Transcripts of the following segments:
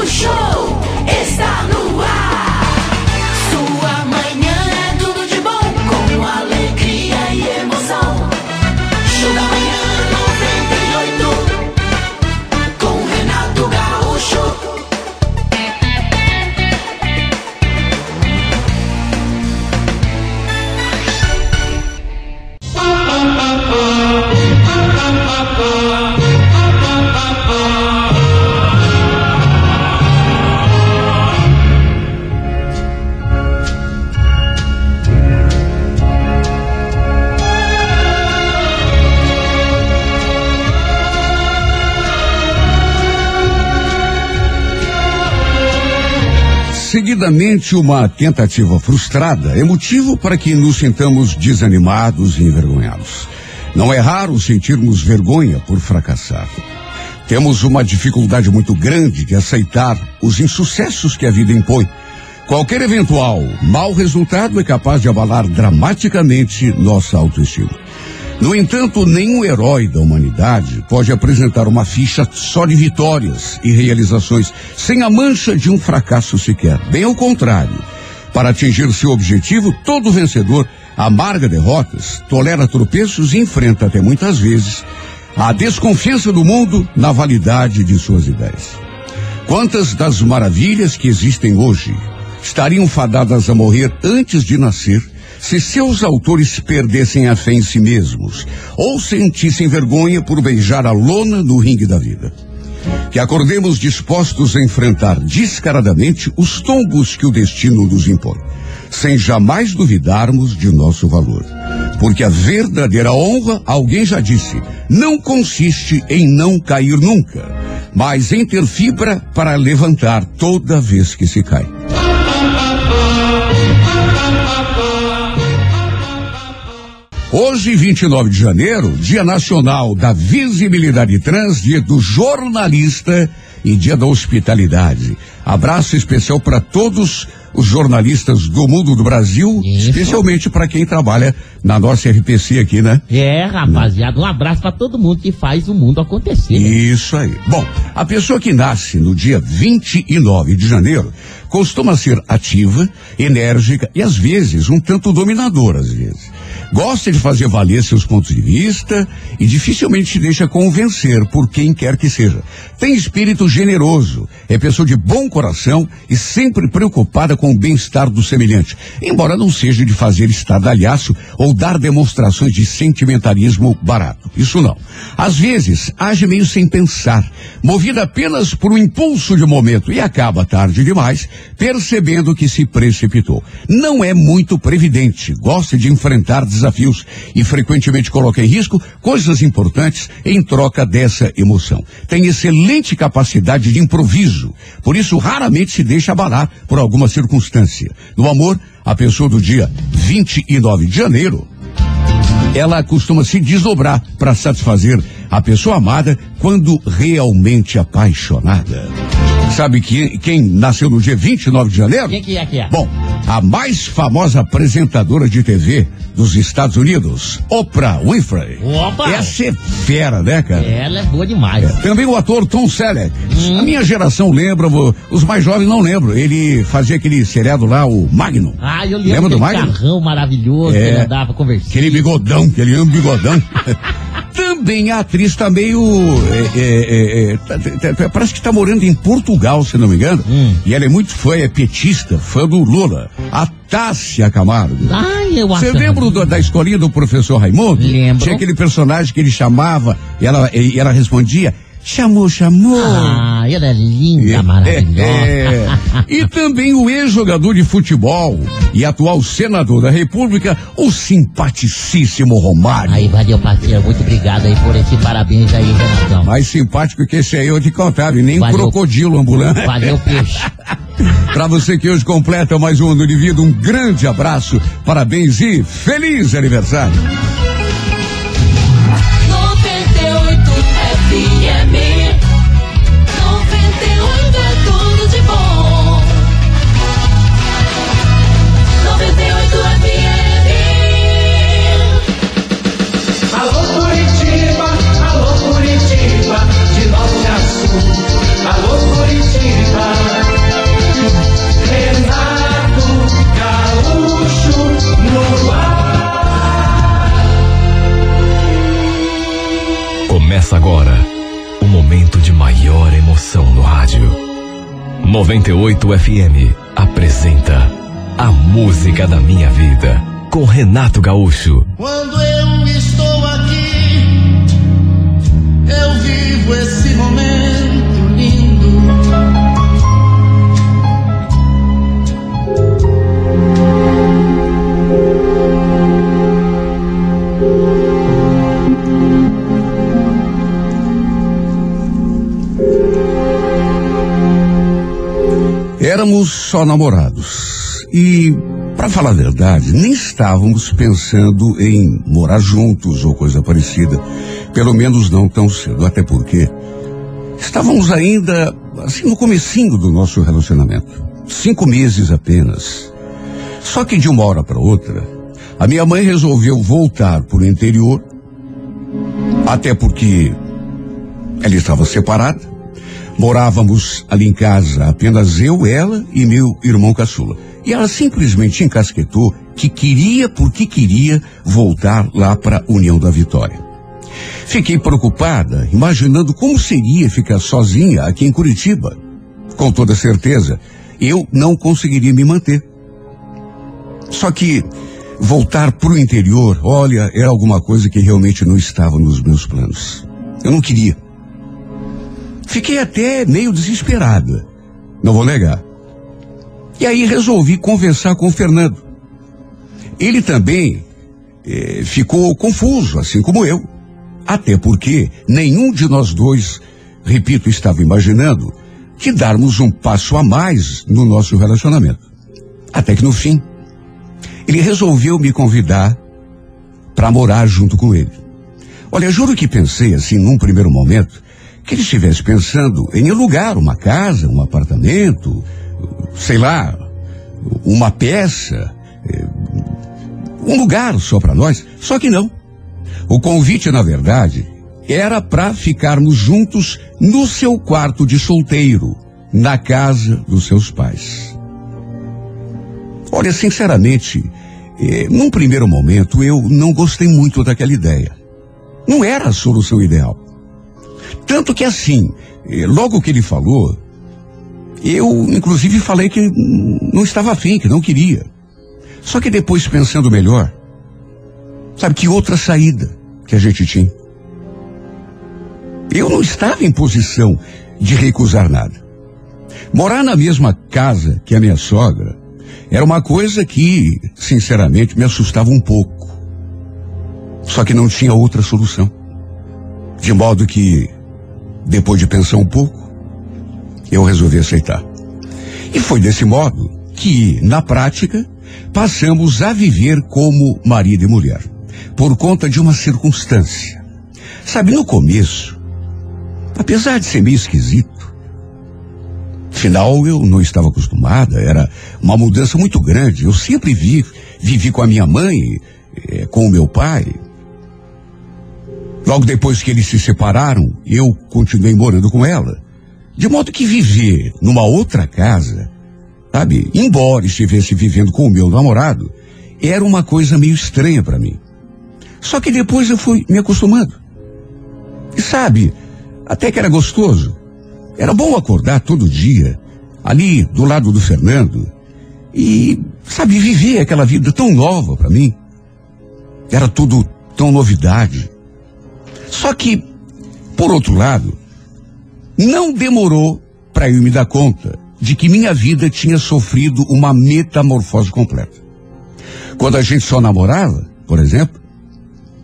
O show Seguidamente, uma tentativa frustrada é motivo para que nos sintamos desanimados e envergonhados. Não é raro sentirmos vergonha por fracassar. Temos uma dificuldade muito grande de aceitar os insucessos que a vida impõe. Qualquer eventual mau resultado é capaz de abalar dramaticamente nossa autoestima. No entanto, nenhum herói da humanidade pode apresentar uma ficha só de vitórias e realizações, sem a mancha de um fracasso sequer. Bem ao contrário. Para atingir seu objetivo, todo vencedor amarga derrotas, tolera tropeços e enfrenta até muitas vezes a desconfiança do mundo na validade de suas ideias. Quantas das maravilhas que existem hoje estariam fadadas a morrer antes de nascer se seus autores perdessem a fé em si mesmos ou sentissem vergonha por beijar a lona no ringue da vida? Que acordemos dispostos a enfrentar descaradamente os tombos que o destino nos impõe, sem jamais duvidarmos de nosso valor. Porque a verdadeira honra, alguém já disse, não consiste em não cair nunca, mas em ter fibra para levantar toda vez que se cai. Hoje, 29 de janeiro, Dia Nacional da Visibilidade Trans, Dia do Jornalista e Dia da Hospitalidade. Abraço especial para todos os jornalistas do mundo do Brasil, Isso. especialmente para quem trabalha na nossa RPC aqui, né? É, rapaziada, um abraço pra todo mundo que faz o mundo acontecer. né? Isso aí. Bom, a pessoa que nasce no dia 29 de janeiro costuma ser ativa, enérgica e às vezes um tanto dominadora às vezes. Gosta de fazer valer seus pontos de vista e dificilmente se deixa convencer por quem quer que seja. Tem espírito generoso, é pessoa de bom coração e sempre preocupada com o bem-estar do semelhante, embora não seja de fazer estardalhaço ou dar demonstrações de sentimentalismo barato. Isso não. Às vezes, age meio sem pensar, movida apenas por um impulso de momento e acaba tarde demais, percebendo que se precipitou. Não é muito previdente, gosta de enfrentar desafios e frequentemente coloca em risco coisas importantes em troca dessa emoção. Tem excelente capacidade de improviso, por isso raramente se deixa abalar por alguma circunstância. No amor, a pessoa do dia 29 de janeiro ela costuma se desdobrar para satisfazer a pessoa amada quando realmente apaixonada. Sabe que, quem nasceu no dia 29 de janeiro? Quem que é que é? Bom, a mais famosa apresentadora de TV dos Estados Unidos, Oprah Winfrey. Opa! Essa é fera, né, cara? Ela é boa demais. Também o ator Tom Selleck. Hum. A minha geração lembra, os mais jovens não lembram. Ele fazia aquele seriado lá, o Magnum. Ah, eu Lembra lembro do daquele Magno? carrão maravilhoso É. que ele andava conversando. Aquele bigodão, aquele bigodão. Também a atriz tá meio. é, é, é, é, tá- parece que tá morando em Portugal, se não me engano. Hum. E ela é muito fã, é petista, fã do Lula. A Tássia Camargo. Ai, eu Você lembra do- da escolinha do professor Raimundo? Lembro. Tinha aquele personagem que ele chamava e ela, e ela respondia: chamou, chamou. Ah, ela é linda, É, maravilhosa. é. E também o ex-jogador de futebol e atual senador da República, o simpaticíssimo Romário. Aí, valeu, parceiro. Muito obrigado aí por esse parabéns aí, Renatão. Mais simpático que esse aí eu te contava, e nem um Valeu. crocodilo ambulante. Valeu, peixe. Pra você que hoje completa mais um ano de vida, um grande abraço, parabéns e feliz aniversário. Começa agora o momento de maior emoção no rádio. 98 FM apresenta A Música da Minha Vida com Renato Gaúcho. Quando eu Éramos só namorados. E, para falar a verdade, nem estávamos pensando em morar juntos ou coisa parecida. Pelo menos não tão cedo, até porque estávamos ainda, assim, no comecinho do nosso relacionamento. Cinco meses apenas. Só que de uma hora para outra, a minha mãe resolveu voltar para o interior, até porque ela estava separada. Morávamos ali em casa apenas eu, ela e meu irmão caçula. E ela simplesmente encasquetou que queria porque queria voltar lá para a União da Vitória. Fiquei preocupada, imaginando como seria ficar sozinha aqui em Curitiba. Com toda certeza, eu não conseguiria me manter. Só que voltar para o interior, olha, era alguma coisa que realmente não estava nos meus planos. Eu não queria. Fiquei até meio desesperada. Não vou negar. E aí resolvi conversar com o Fernando. Ele também eh, ficou confuso, assim como eu. Até porque nenhum de nós dois, repito, estava imaginando que darmos um passo a mais no nosso relacionamento. Até que no fim, ele resolveu me convidar para morar junto com ele. Olha, juro que pensei assim num primeiro momento que ele estivesse pensando em alugar uma casa, um apartamento, sei lá, uma peça, eh, um lugar só para nós. Só que não. O convite, na verdade, era para ficarmos juntos no seu quarto de solteiro, na casa dos seus pais. Olha, sinceramente, eh, num primeiro momento eu não gostei muito daquela ideia. Não era a solução ideal. Tanto que assim, eh, logo que ele falou, eu inclusive falei que não estava afim, que não queria. Só que depois pensando melhor, sabe que outra saída que a gente tinha? Eu não estava em posição de recusar nada. Morar na mesma casa que a minha sogra era uma coisa que, sinceramente, me assustava um pouco. Só que não tinha outra solução. De modo que, depois de pensar um pouco, eu resolvi aceitar. E foi desse modo que, na prática, passamos a viver como marido e mulher, por conta de uma circunstância. Sabe, no começo, apesar de ser meio esquisito, afinal eu não estava acostumada, era uma mudança muito grande. Eu sempre vi, vivi com a minha mãe, eh, com o meu pai. Logo depois que eles se separaram, eu continuei morando com ela. De modo que viver numa outra casa, sabe, embora estivesse vivendo com o meu namorado, era uma coisa meio estranha para mim. Só que depois eu fui me acostumando. E sabe, até que era gostoso. Era bom acordar todo dia, ali do lado do Fernando, e, sabe, viver aquela vida tão nova para mim. Era tudo tão novidade. Só que, por outro lado, não demorou para eu me dar conta de que minha vida tinha sofrido uma metamorfose completa. Quando a gente só namorava, por exemplo,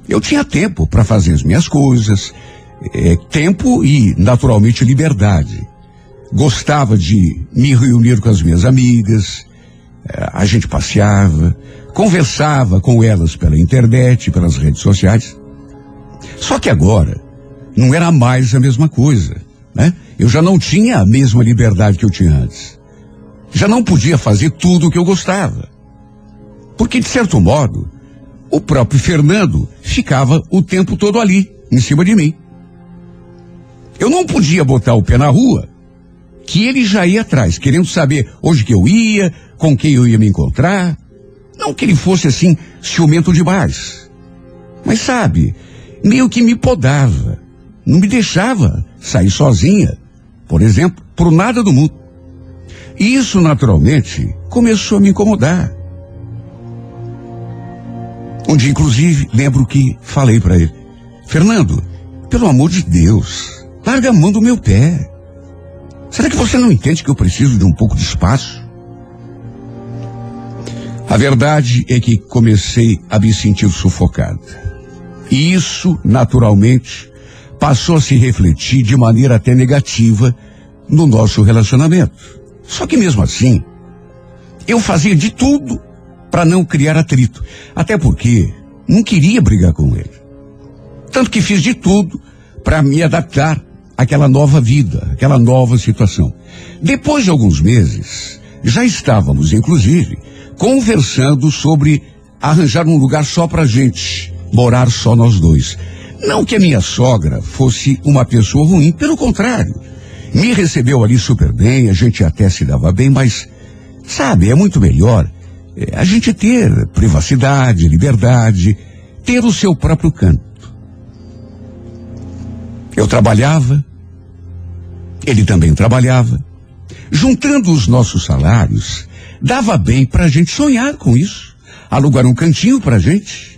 eu tinha tempo para fazer as minhas coisas, eh, tempo e, naturalmente, liberdade. Gostava de me reunir com as minhas amigas, eh, a gente passeava, conversava com elas pela internet, pelas redes sociais. Só que agora não era mais a mesma coisa, né? Eu já não tinha a mesma liberdade que eu tinha antes. Já não podia fazer tudo o que eu gostava. Porque, de certo modo, o próprio Fernando ficava o tempo todo ali, em cima de mim. Eu não podia botar o pé na rua que ele já ia atrás, querendo saber onde que eu ia, com quem eu ia me encontrar. Não que ele fosse assim, ciumento demais. Mas sabe, meio que me podava. Não me deixava sair sozinha, por exemplo, por nada do mundo. E isso, naturalmente, começou a me incomodar. Dia, inclusive, lembro que falei para ele: Fernando, pelo amor de Deus, larga a mão do meu pé. Será que você não entende que eu preciso de um pouco de espaço? A verdade é que comecei a me sentir sufocada. E isso, naturalmente, passou a se refletir de maneira até negativa no nosso relacionamento. Só que mesmo assim, eu fazia de tudo para não criar atrito. Até porque não queria brigar com ele. Tanto que fiz de tudo para me adaptar àquela nova vida, àquela nova situação. Depois de alguns meses, já estávamos, inclusive, conversando sobre arranjar um lugar só pra gente, morar só nós dois. Não que a minha sogra fosse uma pessoa ruim, pelo contrário. Me recebeu ali super bem, a gente até se dava bem, mas, sabe, é muito melhor é, a gente ter privacidade, liberdade, ter o seu próprio canto. Eu trabalhava, ele também trabalhava. Juntando os nossos salários, dava bem para a gente sonhar com isso. Alugar um cantinho para a gente,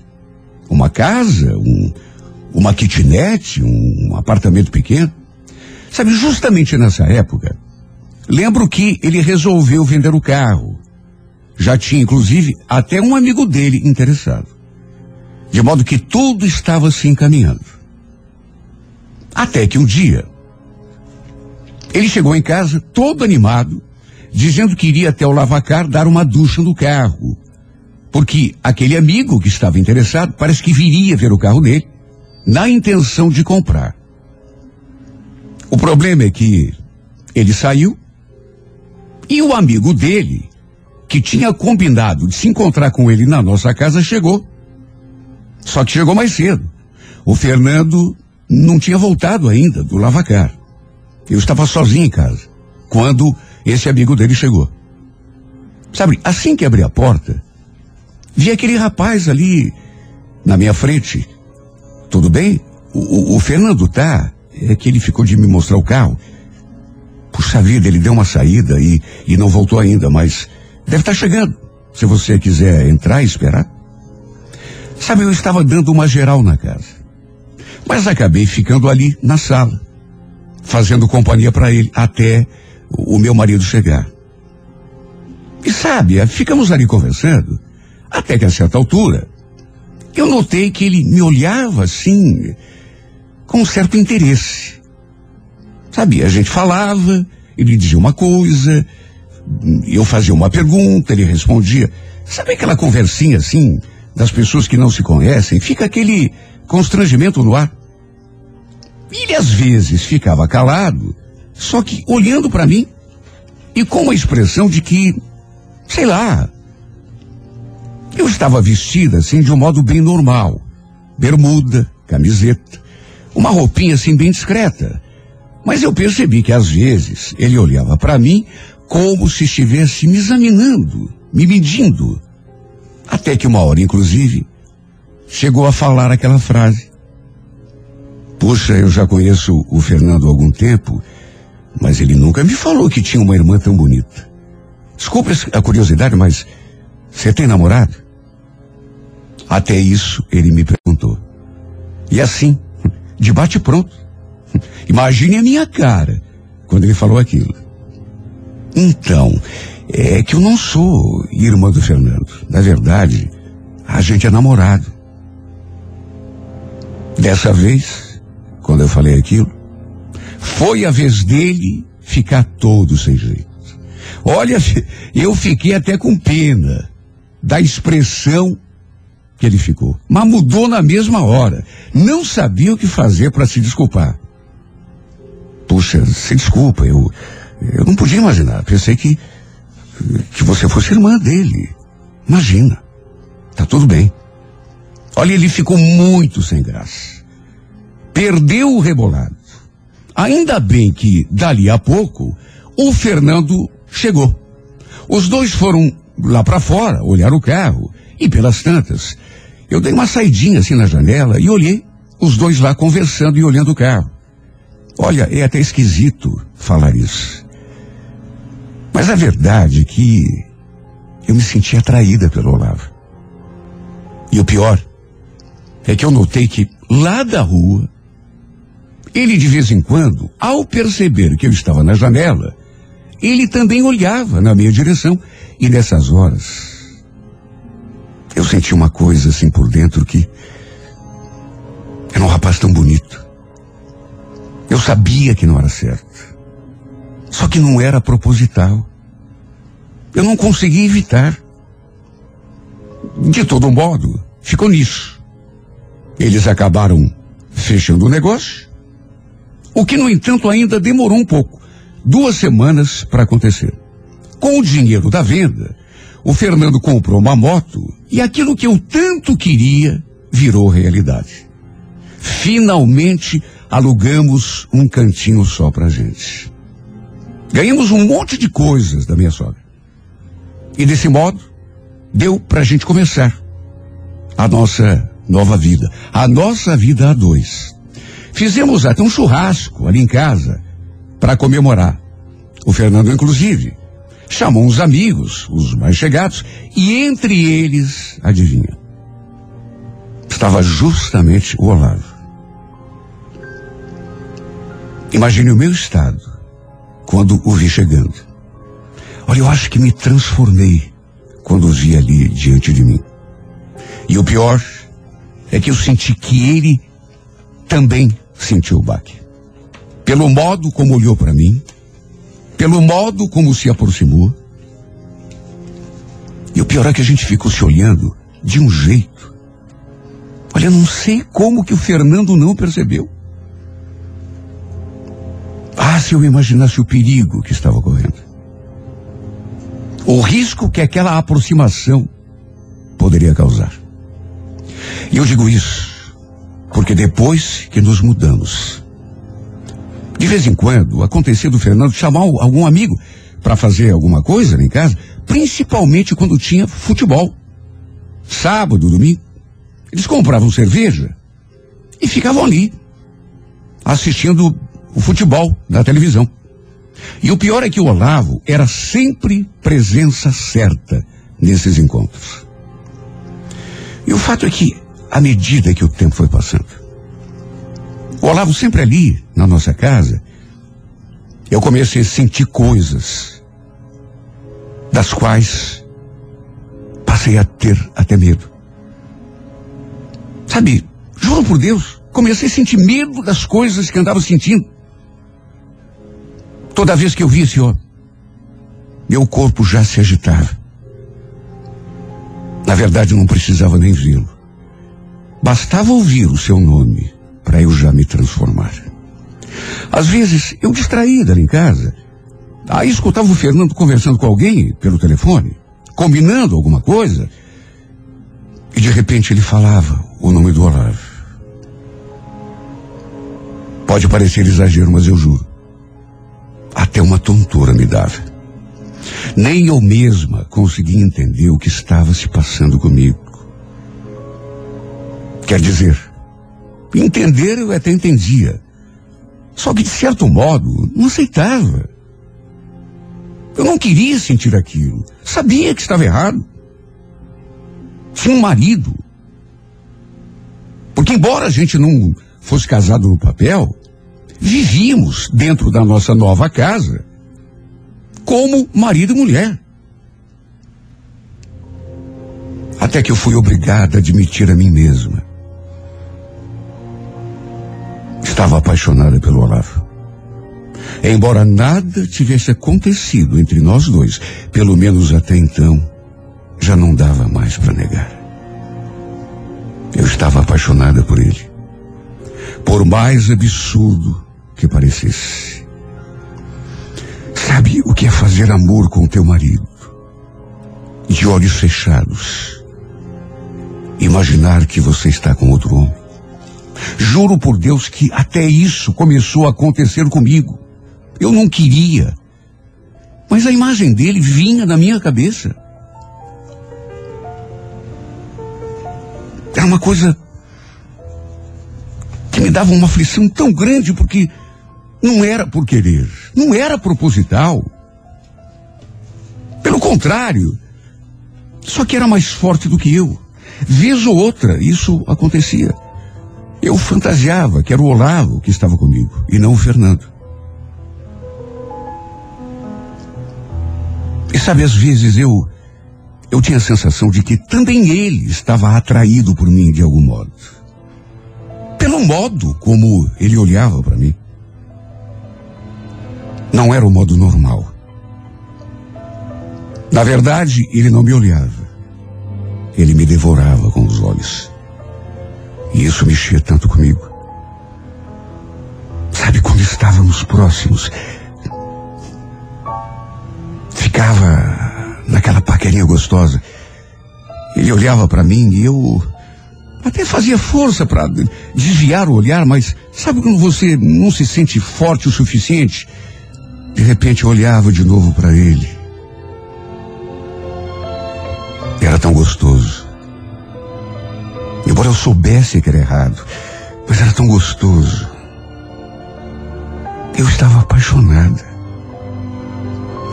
uma casa, um, uma kitnet, um apartamento pequeno. Sabe, justamente nessa época, lembro que ele resolveu vender o carro. Já tinha, inclusive, até um amigo dele interessado. De modo que tudo estava se encaminhando. Até que um dia, ele chegou em casa todo animado, dizendo que iria até o lavacar dar uma ducha no carro. Porque aquele amigo que estava interessado parece que viria ver o carro dele, na intenção de comprar. O problema é que ele saiu e o amigo dele, que tinha combinado de se encontrar com ele na nossa casa, chegou. Só que chegou mais cedo. O Fernando não tinha voltado ainda do lavacar. Eu estava sozinho em casa quando esse amigo dele chegou. Sabe, assim que abri a porta, vi aquele rapaz ali na minha frente. Tudo bem? O, o, o Fernando tá. É que ele ficou de me mostrar o carro. Puxa vida, ele deu uma saída e, e não voltou ainda, mas deve estar chegando. Se você quiser entrar e esperar. Sabe, eu estava dando uma geral na casa. Mas acabei ficando ali na sala, fazendo companhia para ele até o meu marido chegar. E sabe, ficamos ali conversando, até que a certa altura, eu notei que ele me olhava assim, com um certo interesse. Sabe, a gente falava, ele dizia uma coisa, eu fazia uma pergunta, ele respondia. Sabe aquela conversinha assim, das pessoas que não se conhecem? Fica aquele constrangimento no ar. Ele às vezes ficava calado, só que olhando para mim e com uma expressão de que, sei lá, eu estava vestida assim de um modo bem normal. Bermuda, camiseta, uma roupinha assim bem discreta. Mas eu percebi que às vezes ele olhava para mim como se estivesse me examinando, me medindo. Até que uma hora, inclusive, chegou a falar aquela frase. Puxa, eu já conheço o Fernando há algum tempo, mas ele nunca me falou que tinha uma irmã tão bonita. Desculpe a curiosidade, mas você tem namorado? Até isso ele me perguntou. E assim, de bate pronto. Imagine a minha cara quando ele falou aquilo. Então, é que eu não sou irmã do Fernando. Na verdade, a gente é namorado. Dessa vez, quando eu falei aquilo, foi a vez dele ficar todo sem jeito. Olha, eu fiquei até com pena da expressão que ele ficou. Mas mudou na mesma hora. Não sabia o que fazer para se desculpar. Puxa, se desculpa, eu, eu não podia imaginar. Pensei que, que você fosse irmã dele. Imagina. Tá tudo bem. Olha, ele ficou muito sem graça. Perdeu o rebolado. Ainda bem que, dali a pouco, o Fernando chegou. Os dois foram lá para fora, olhar o carro, e pelas tantas, eu dei uma saidinha assim na janela e olhei os dois lá conversando e olhando o carro. Olha, é até esquisito falar isso. Mas a verdade é que eu me senti atraída pelo Olavo. E o pior é que eu notei que lá da rua, ele de vez em quando, ao perceber que eu estava na janela, ele também olhava na minha direção. E nessas horas, eu senti uma coisa assim por dentro que era um rapaz tão bonito. Eu sabia que não era certo. Só que não era proposital. Eu não consegui evitar. De todo modo, ficou nisso. Eles acabaram fechando o negócio, o que, no entanto, ainda demorou um pouco duas semanas para acontecer. Com o dinheiro da venda, o Fernando comprou uma moto e aquilo que eu tanto queria virou realidade. Finalmente alugamos um cantinho só pra gente. Ganhamos um monte de coisas da minha sogra. E desse modo, deu pra gente começar a nossa nova vida, a nossa vida a dois. Fizemos até um churrasco ali em casa para comemorar. O Fernando, inclusive, chamou uns amigos, os mais chegados, e entre eles, adivinha, estava justamente o Olavo. Imagine o meu estado quando o vi chegando. Olha, eu acho que me transformei quando o vi ali diante de mim. E o pior é que eu senti que ele também sentiu o baque. Pelo modo como olhou para mim, pelo modo como se aproximou. E o pior é que a gente ficou se olhando de um jeito. Olha, não sei como que o Fernando não percebeu. Ah, se eu imaginasse o perigo que estava correndo. O risco que aquela aproximação poderia causar. E eu digo isso porque depois que nos mudamos, de vez em quando acontecia do Fernando chamar algum amigo para fazer alguma coisa em casa, principalmente quando tinha futebol. Sábado, domingo, eles compravam cerveja e ficavam ali, assistindo o futebol na televisão. E o pior é que o Olavo era sempre presença certa nesses encontros. E o fato é que, à medida que o tempo foi passando, o Olavo sempre ali, na nossa casa, eu comecei a sentir coisas das quais passei a ter até medo. Sabe, juro por Deus, comecei a sentir medo das coisas que andava sentindo. Toda vez que eu vi esse homem, meu corpo já se agitava. Na verdade, não precisava nem vê-lo. Bastava ouvir o seu nome para eu já me transformar. Às vezes, eu distraída ali em casa, aí escutava o Fernando conversando com alguém pelo telefone, combinando alguma coisa, e de repente ele falava o nome do Olavo. Pode parecer exagero, mas eu juro. Até uma tontura me dava. Nem eu mesma conseguia entender o que estava se passando comigo. Quer dizer, entender eu até entendia. Só que, de certo modo, não aceitava. Eu não queria sentir aquilo. Sabia que estava errado. Tinha um marido. Porque, embora a gente não fosse casado no papel, vivíamos dentro da nossa nova casa como marido e mulher. Até que eu fui obrigada a admitir a mim mesma. Estava apaixonada pelo Olavo. Embora nada tivesse acontecido entre nós dois, pelo menos até então, já não dava mais para negar. Eu estava apaixonada por ele. Por mais absurdo que parecesse. Sabe o que é fazer amor com teu marido? De olhos fechados. Imaginar que você está com outro homem. Juro por Deus que até isso começou a acontecer comigo. Eu não queria, Mas a imagem dele vinha na minha cabeça. Era uma coisa que me dava uma aflição tão grande porque não era por querer, não era proposital. Pelo contrário, só que era mais forte do que eu. Vez ou outra, isso acontecia. Eu fantasiava que era o Olavo que estava comigo e não o Fernando. E sabe, às vezes eu eu tinha a sensação de que também ele estava atraído por mim de algum modo. Pelo modo como ele olhava para mim. Não era o modo normal. Na verdade, ele não me olhava. Ele me devorava com os olhos. E isso mexia tanto comigo. Sabe, quando estávamos próximos, ficava naquela paquerinha gostosa. Ele olhava para mim e eu até fazia força para desviar o olhar, mas sabe quando você não se sente forte o suficiente? De repente eu olhava de novo para ele. Era tão gostoso. Embora eu soubesse que era errado, mas era tão gostoso. Eu estava apaixonada.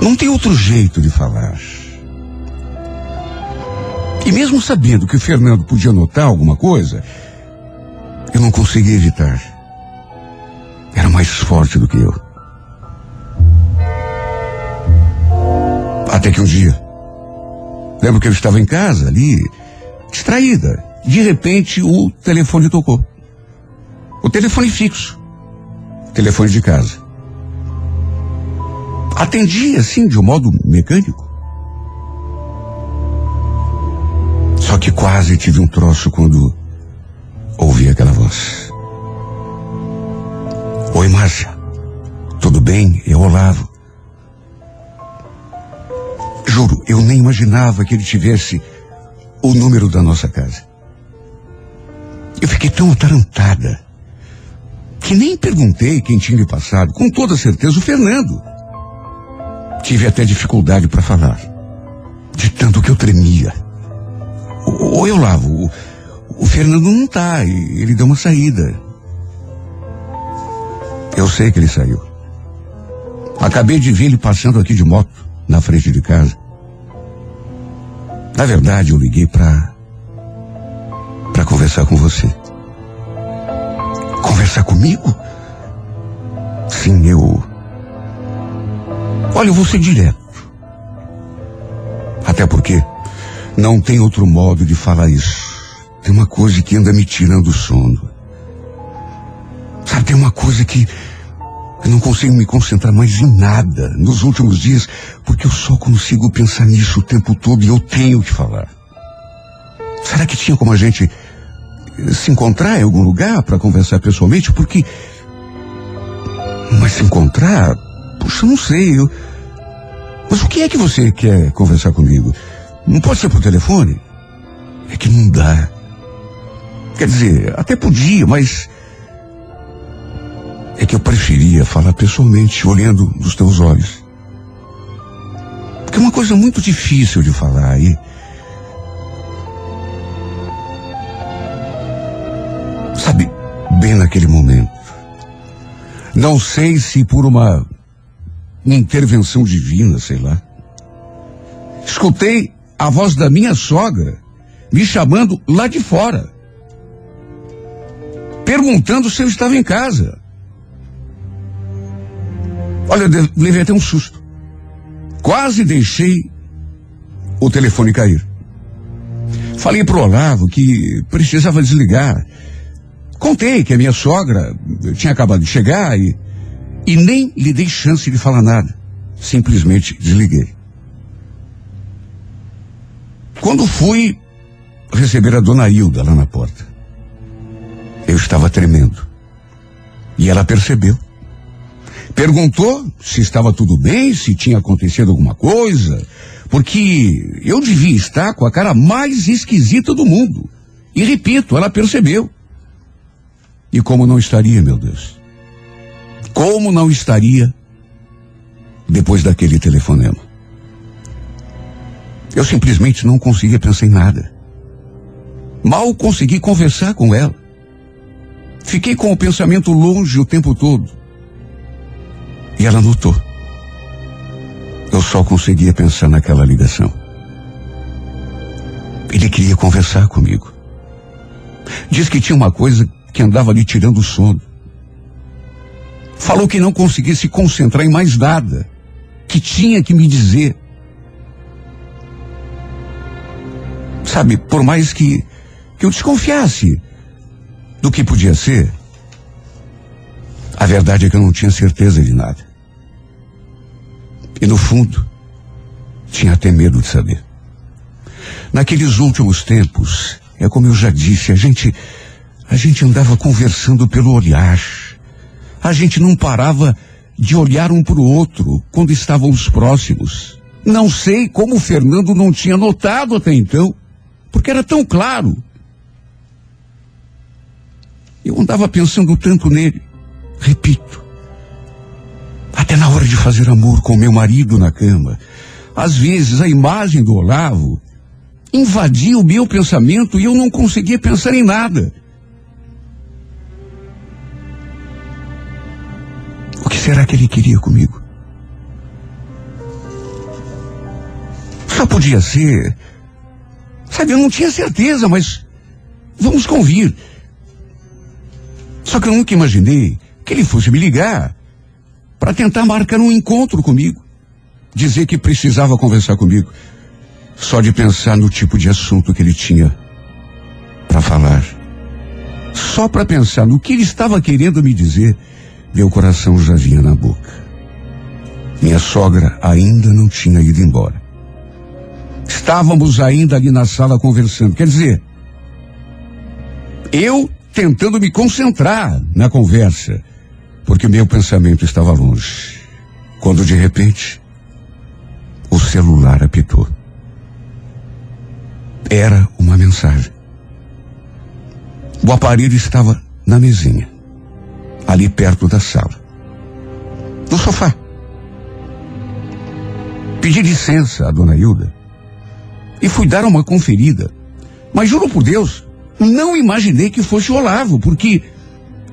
Não tem outro jeito de falar. E mesmo sabendo que o Fernando podia notar alguma coisa, eu não conseguia evitar. Era mais forte do que eu. Até que um dia, lembro que eu estava em casa ali, distraída. De repente, o telefone tocou. O telefone fixo. Telefone de casa. Atendi assim, de um modo mecânico. Só que quase tive um troço quando ouvi aquela voz. Oi, Márcia. Tudo bem? Eu Olavo. Juro, eu nem imaginava que ele tivesse o número da nossa casa. Eu fiquei tão atarantada que nem perguntei quem tinha me passado. Com toda certeza, o Fernando. Tive até dificuldade para falar, de tanto que eu tremia. Ou eu lavo, o, Fernando não tá, ele deu uma saída. Eu sei que ele saiu. Acabei de ver ele passando aqui de moto, na frente de casa. Na verdade, eu liguei para conversar com você. Conversar comigo? Sim, eu. Olha, eu vou ser direto. Até porque não tem outro modo de falar isso. Tem uma coisa que anda me tirando o sono. Sabe, tem uma coisa que eu não consigo me concentrar mais em nada nos últimos dias, porque eu só consigo pensar nisso o tempo todo e eu tenho que falar. Será que tinha como a gente se encontrar em algum lugar para conversar pessoalmente? Porque. Mas se encontrar? Puxa, não sei. Eu... Mas o que é que você quer conversar comigo? Não pode ser por telefone? É que não dá. Quer dizer, até podia, mas é que eu preferia falar pessoalmente, olhando nos teus olhos. Porque é uma coisa muito difícil de falar e. bem naquele momento. Não sei se por uma intervenção divina, sei lá. Escutei a voz da minha sogra me chamando lá de fora, perguntando se eu estava em casa. Olha, eu levei até um susto. Quase deixei o telefone cair. Falei pro Olavo que precisava desligar. Contei que a minha sogra tinha acabado de chegar e, e nem lhe dei chance de falar nada. Simplesmente desliguei. Quando fui receber a dona Hilda lá na porta, eu estava tremendo. E ela percebeu. Perguntou se estava tudo bem, se tinha acontecido alguma coisa, porque eu devia estar com a cara mais esquisita do mundo. E repito, ela percebeu. E como não estaria, meu Deus? Como não estaria depois daquele telefonema. Eu simplesmente não conseguia pensar em nada. Mal consegui conversar com ela. Fiquei com o pensamento longe o tempo todo. E ela notou. Eu só conseguia pensar naquela ligação. Ele queria conversar comigo. Diz que tinha uma coisa que andava lhe tirando o sono. Falou que não conseguia se concentrar em mais nada, que tinha que me dizer. Sabe, por mais que, que eu desconfiasse do que podia ser, a verdade é que eu não tinha certeza de nada. E no fundo, tinha até medo de saber. Naqueles últimos tempos, é como eu já disse, a gente, a gente andava conversando pelo olhar. A gente não parava de olhar um para o outro quando estávamos próximos. Não sei como o Fernando não tinha notado até então, porque era tão claro. Eu andava pensando tanto nele. Repito, até na hora de fazer amor com meu marido na cama. Às vezes a imagem do Olavo invadia o meu pensamento e eu não conseguia pensar em nada. Que será que ele queria comigo? Só podia ser. Sabe, eu não tinha certeza, mas vamos convir. Só que eu nunca imaginei que ele fosse me ligar para tentar marcar um encontro comigo. Dizer que precisava conversar comigo. Só de pensar no tipo de assunto que ele tinha para falar. Só para pensar no que ele estava querendo me dizer, meu coração já vinha na boca. Minha sogra ainda não tinha ido embora. Estávamos ainda ali na sala conversando. Quer dizer, eu tentando me concentrar na conversa, porque meu pensamento estava longe. Quando de repente, o celular apitou. Era uma mensagem. O aparelho estava na mesinha, ali perto da sala, no sofá. Pedi licença à dona Hilda e fui dar uma conferida. Mas juro por Deus, não imaginei que fosse o Olavo, porque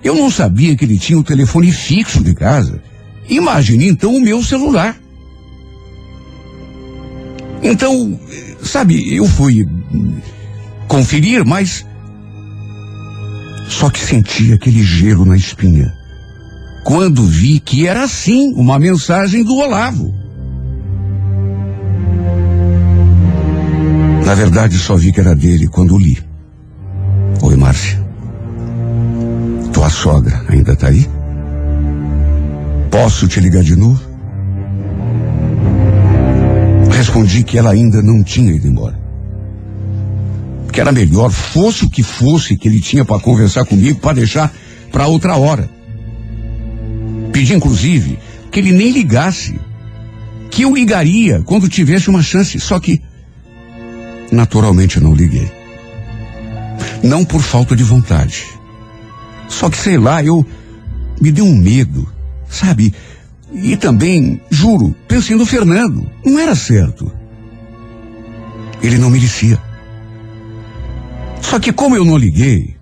eu não sabia que ele tinha o telefone fixo de casa. Imagine então o meu celular. Então, sabe, eu fui conferir, mas só que senti aquele gelo na espinha. Quando vi que era sim uma mensagem do Olavo. Na verdade, só vi que era dele quando li. Oi, Márcia. Tua sogra ainda tá aí? Posso te ligar de novo? Respondi que ela ainda não tinha ido embora. Que era melhor, fosse o que fosse que ele tinha para conversar comigo, para deixar para outra hora. Pedi, inclusive, que ele nem ligasse. Que eu ligaria quando tivesse uma chance. Só que, naturalmente, não liguei. Não por falta de vontade. Só que, sei lá, eu me deu um medo, sabe? E também, juro, pensei no Fernando. Não era certo. Ele não merecia. Só que como eu não liguei,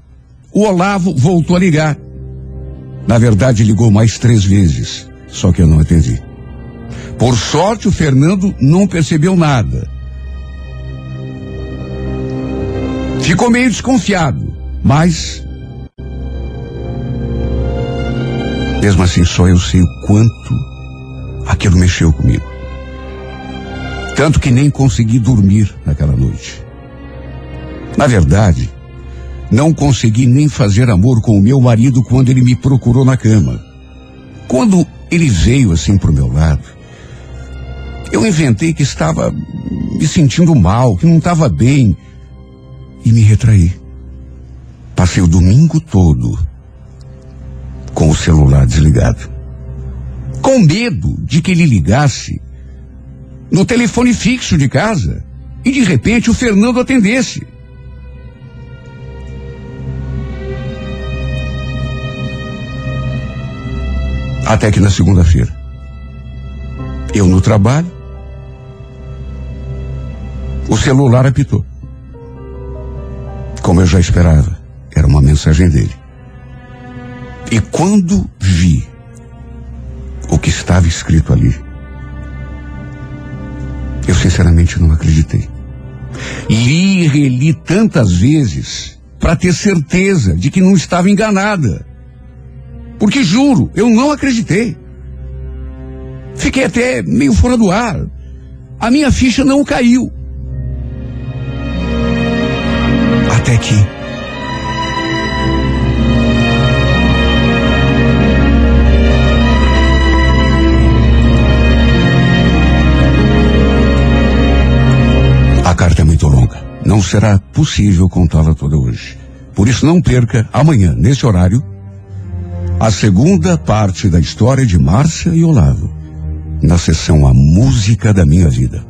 o Olavo voltou a ligar. Na verdade, ligou mais três vezes. Só que eu não atendi. Por sorte, o Fernando não percebeu nada. Ficou meio desconfiado, mas. Mesmo assim, só eu sei o quanto aquilo mexeu comigo. Tanto que nem consegui dormir naquela noite. Na verdade, não consegui nem fazer amor com o meu marido quando ele me procurou na cama. Quando ele veio assim pro meu lado, eu inventei que estava me sentindo mal, que não estava bem, e me retraí. Passei o domingo todo com o celular desligado. Com medo de que ele ligasse no telefone fixo de casa e de repente o Fernando atendesse. Até que na segunda-feira, Eu no trabalho. O celular apitou. Como eu já esperava, era uma mensagem dele. E quando vi o que estava escrito ali, eu sinceramente não acreditei. Li e reli tantas vezes para ter certeza de que não estava enganada. Porque juro, eu não acreditei. Fiquei até meio fora do ar. A minha ficha não caiu. Até que. A carta é muito longa. Não será possível contá-la toda hoje. Por isso, não perca amanhã, nesse horário, a segunda parte da história de Márcia e Olavo, na sessão A Música da Minha Vida.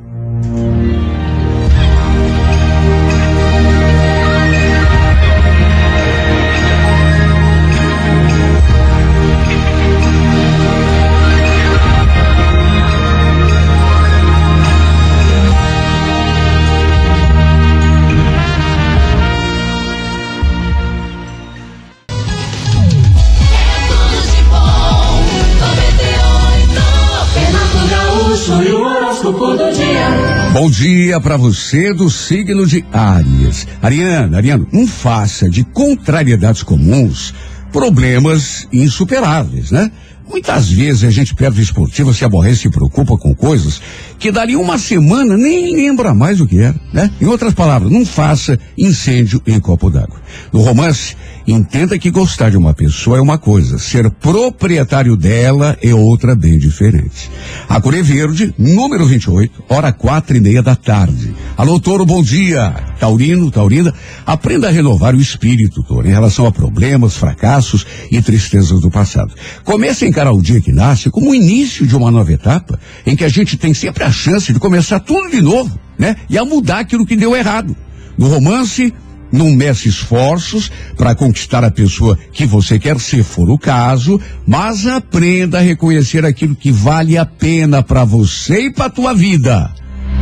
Bom dia para você do signo de Áries. Ariana, Ariano, não faça de contrariedades comuns problemas insuperáveis, né? Muitas vezes a gente perde esportiva, se aborrece e preocupa com coisas que dali uma semana nem lembra mais o que era, né? Em outras palavras, não faça incêndio em copo d'água. No romance, entenda que gostar de uma pessoa é uma coisa, ser proprietário dela é outra bem diferente. A cor é verde, número 28, hora quatro e meia da tarde. Alô, Toro, bom dia. Taurino, Taurina, aprenda a renovar o espírito, Toro, em relação a problemas, fracassos e tristezas do passado. Comece a encarar o dia que nasce como o início de uma nova etapa, em que a gente tem sempre a chance de começar tudo de novo, né? E a mudar aquilo que deu errado. No romance, não meça esforços para conquistar a pessoa que você quer, se for o caso, mas aprenda a reconhecer aquilo que vale a pena para você e para tua vida.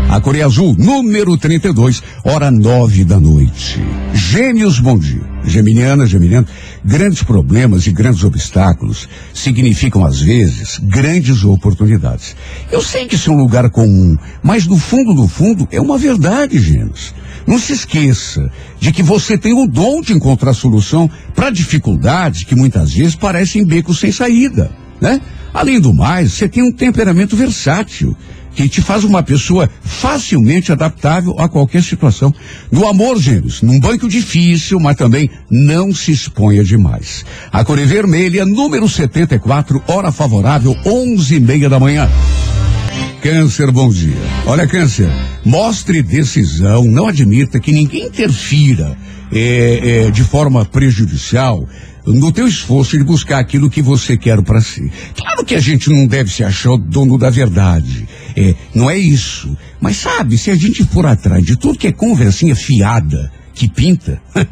A Coreia Azul, número 32, hora nove da noite. Gêmeos, bom dia. Geminiana, Geminiano, grandes problemas e grandes obstáculos significam, às vezes, grandes oportunidades. Eu sei que isso é um lugar comum, mas no fundo do fundo é uma verdade, Gêmeos. Não se esqueça de que você tem o dom de encontrar solução para dificuldades que muitas vezes parecem becos sem saída, né? Além do mais, você tem um temperamento versátil que te faz uma pessoa facilmente adaptável a qualquer situação. No amor, gêmeos, num banco difícil, mas também não se exponha demais. A cor é vermelha, número 74, hora favorável, onze e meia da manhã. Câncer, bom dia. Olha, Câncer, mostre decisão, não admita que ninguém interfira é, é, de forma prejudicial no teu esforço de buscar aquilo que você quer para si. Claro que a gente não deve se achar o dono da verdade, é, não é isso. Mas sabe, se a gente for atrás de tudo que é conversinha fiada, que pinta,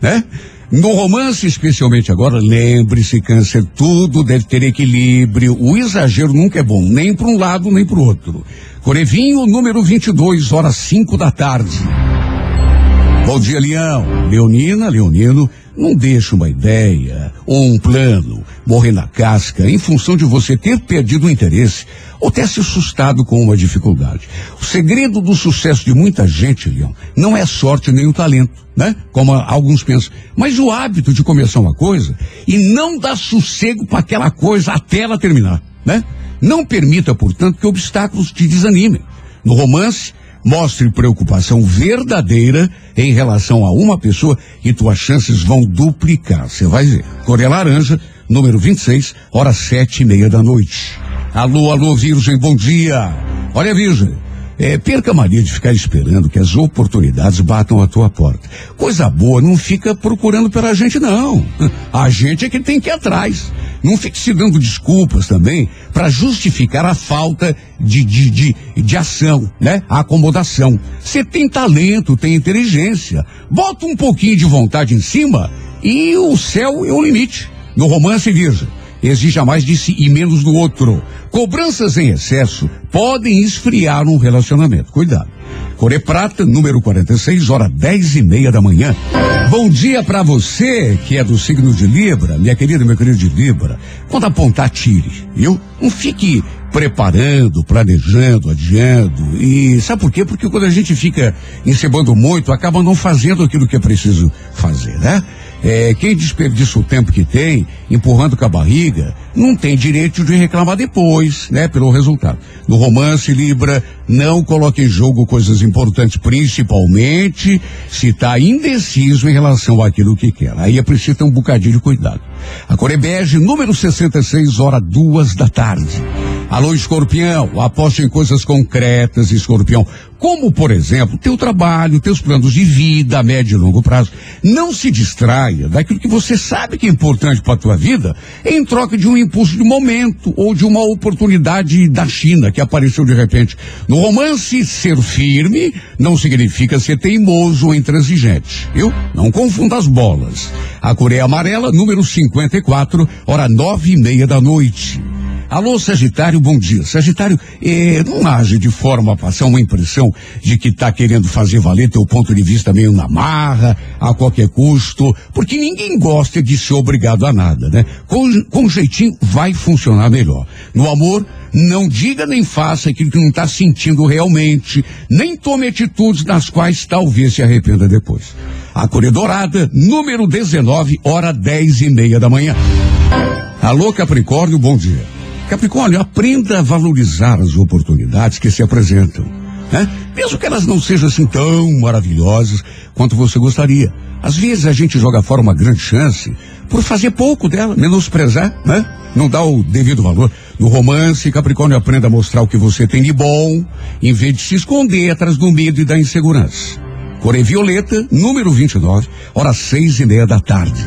né? No romance, especialmente agora, lembre-se, câncer, tudo deve ter equilíbrio. O exagero nunca é bom, nem para um lado, nem para o outro. Corevinho, número 22, horas 5 da tarde. Bom dia, Leão. Leonina, Leonino, não deixe uma ideia ou um plano morrer na casca em função de você ter perdido o interesse ou ter se assustado com uma dificuldade. O segredo do sucesso de muita gente, Leão, não é sorte nem o talento, né? Como alguns pensam, mas o hábito de começar uma coisa e não dar sossego para aquela coisa até ela terminar, né? Não permita, portanto, que obstáculos te desanimem. No romance, Mostre preocupação verdadeira em relação a uma pessoa e tuas chances vão duplicar. Você vai ver. Coreia Laranja, número 26, hora sete e meia da noite. Alô, alô, Virgem, bom dia. Olha, Virgem, é, perca a mania de ficar esperando que as oportunidades batam a tua porta. Coisa boa não fica procurando pela gente, não. A gente é que tem que ir atrás. Não fique se dando desculpas também para justificar a falta de, de, de, de ação, né? A acomodação. Você tem talento, tem inteligência. Bota um pouquinho de vontade em cima e o céu é o limite. No romance, Virgem, exija mais de si e menos do outro. Cobranças em excesso podem esfriar um relacionamento. Cuidado. Core Prata, número 46, hora 10 e meia da manhã. Bom dia para você que é do signo de Libra, minha querida, meu querido de Libra. Quando apontar, tire, viu? Não fique preparando, planejando, adiando. E sabe por quê? Porque quando a gente fica encebando muito, acaba não fazendo aquilo que é preciso fazer, né? É, quem desperdiça o tempo que tem, empurrando com a barriga, não tem direito de reclamar depois, né? Pelo resultado. No romance, Libra, não coloque em jogo coisas importantes, principalmente se está indeciso em relação àquilo que quer. Aí é preciso ter um bocadinho de cuidado. A Corebege, número 66, hora duas da tarde. Alô, escorpião, aposte em coisas concretas, escorpião. Como, por exemplo, teu trabalho, teus planos de vida a médio e longo prazo. Não se distraia daquilo que você sabe que é importante para a tua vida em troca de um impulso de momento ou de uma oportunidade da China que apareceu de repente. No romance, ser firme não significa ser teimoso ou intransigente. Eu não confunda as bolas. A Coreia Amarela, número 54, hora nove e meia da noite. Alô, Sagitário, bom dia. Sagitário, eh, não age de forma a passar uma impressão de que está querendo fazer valer teu ponto de vista meio na marra, a qualquer custo, porque ninguém gosta de ser obrigado a nada, né? Com, com jeitinho vai funcionar melhor. No amor, não diga nem faça aquilo que não está sentindo realmente, nem tome atitudes das quais talvez se arrependa depois. A Coré Dourada, número 19, hora dez e meia da manhã. Alô, Capricórnio, bom dia. Capricórnio, aprenda a valorizar as oportunidades que se apresentam. Né? Mesmo que elas não sejam assim tão maravilhosas quanto você gostaria. Às vezes a gente joga fora uma grande chance por fazer pouco dela, menosprezar, né? Não dá o devido valor. No romance, Capricórnio aprenda a mostrar o que você tem de bom, em vez de se esconder atrás do medo e da insegurança. Coré Violeta, número 29, horas seis e meia da tarde.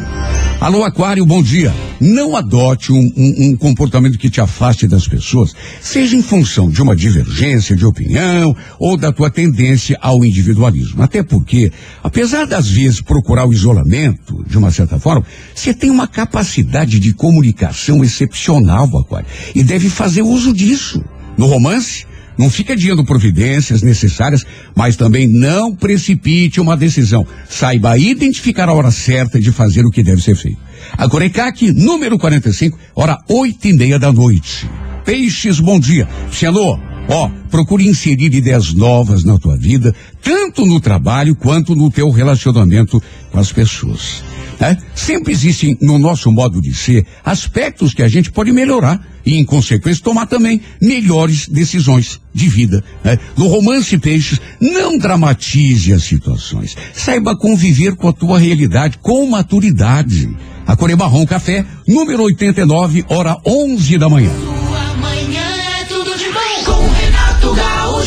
Alô, Aquário, bom dia. Não adote um, um, um, comportamento que te afaste das pessoas, seja em função de uma divergência de opinião ou da tua tendência ao individualismo. Até porque, apesar das vezes procurar o isolamento, de uma certa forma, você tem uma capacidade de comunicação excepcional, Aquário, e deve fazer uso disso. No romance, não fica adiando providências necessárias, mas também não precipite uma decisão. Saiba identificar a hora certa de fazer o que deve ser feito. A Corecac, número 45, hora oito e meia da noite. Peixes, bom dia. Xelô, ó, procure inserir ideias novas na tua vida, tanto no trabalho quanto no teu relacionamento com as pessoas. Né? Sempre existem no nosso modo de ser aspectos que a gente pode melhorar e, em consequência, tomar também melhores decisões de vida. Né? No romance Peixes, não dramatize as situações. Saiba conviver com a tua realidade com maturidade. A Core Marrom Café, número 89, hora 11 da manhã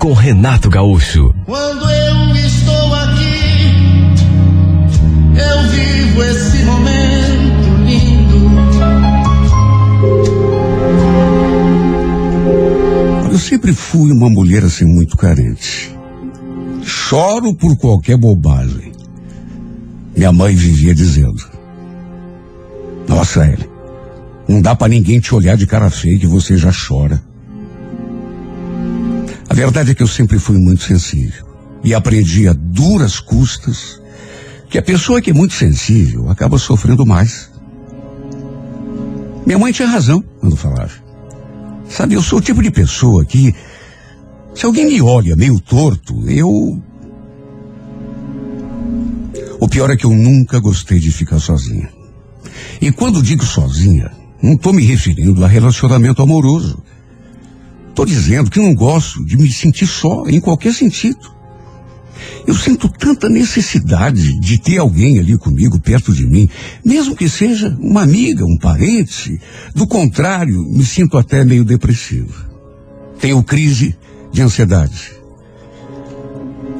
com Renato Gaúcho. Quando eu estou aqui, eu vivo esse momento lindo. Eu sempre fui uma mulher assim muito carente. Choro por qualquer bobagem. Minha mãe vivia dizendo: Nossa, Ellen, não dá pra ninguém te olhar de cara feia que você já chora. A verdade é que eu sempre fui muito sensível e aprendi a duras custas que a pessoa que é muito sensível acaba sofrendo mais. Minha mãe tinha razão quando falava. Sabe, eu sou o tipo de pessoa que, se alguém me olha meio torto, eu. O pior é que eu nunca gostei de ficar sozinha. E quando digo sozinha, não estou me referindo a relacionamento amoroso. Estou dizendo que não gosto de me sentir só, em qualquer sentido. Eu sinto tanta necessidade de ter alguém ali comigo, perto de mim, mesmo que seja uma amiga, um parente. Do contrário, me sinto até meio depressivo. Tenho crise de ansiedade.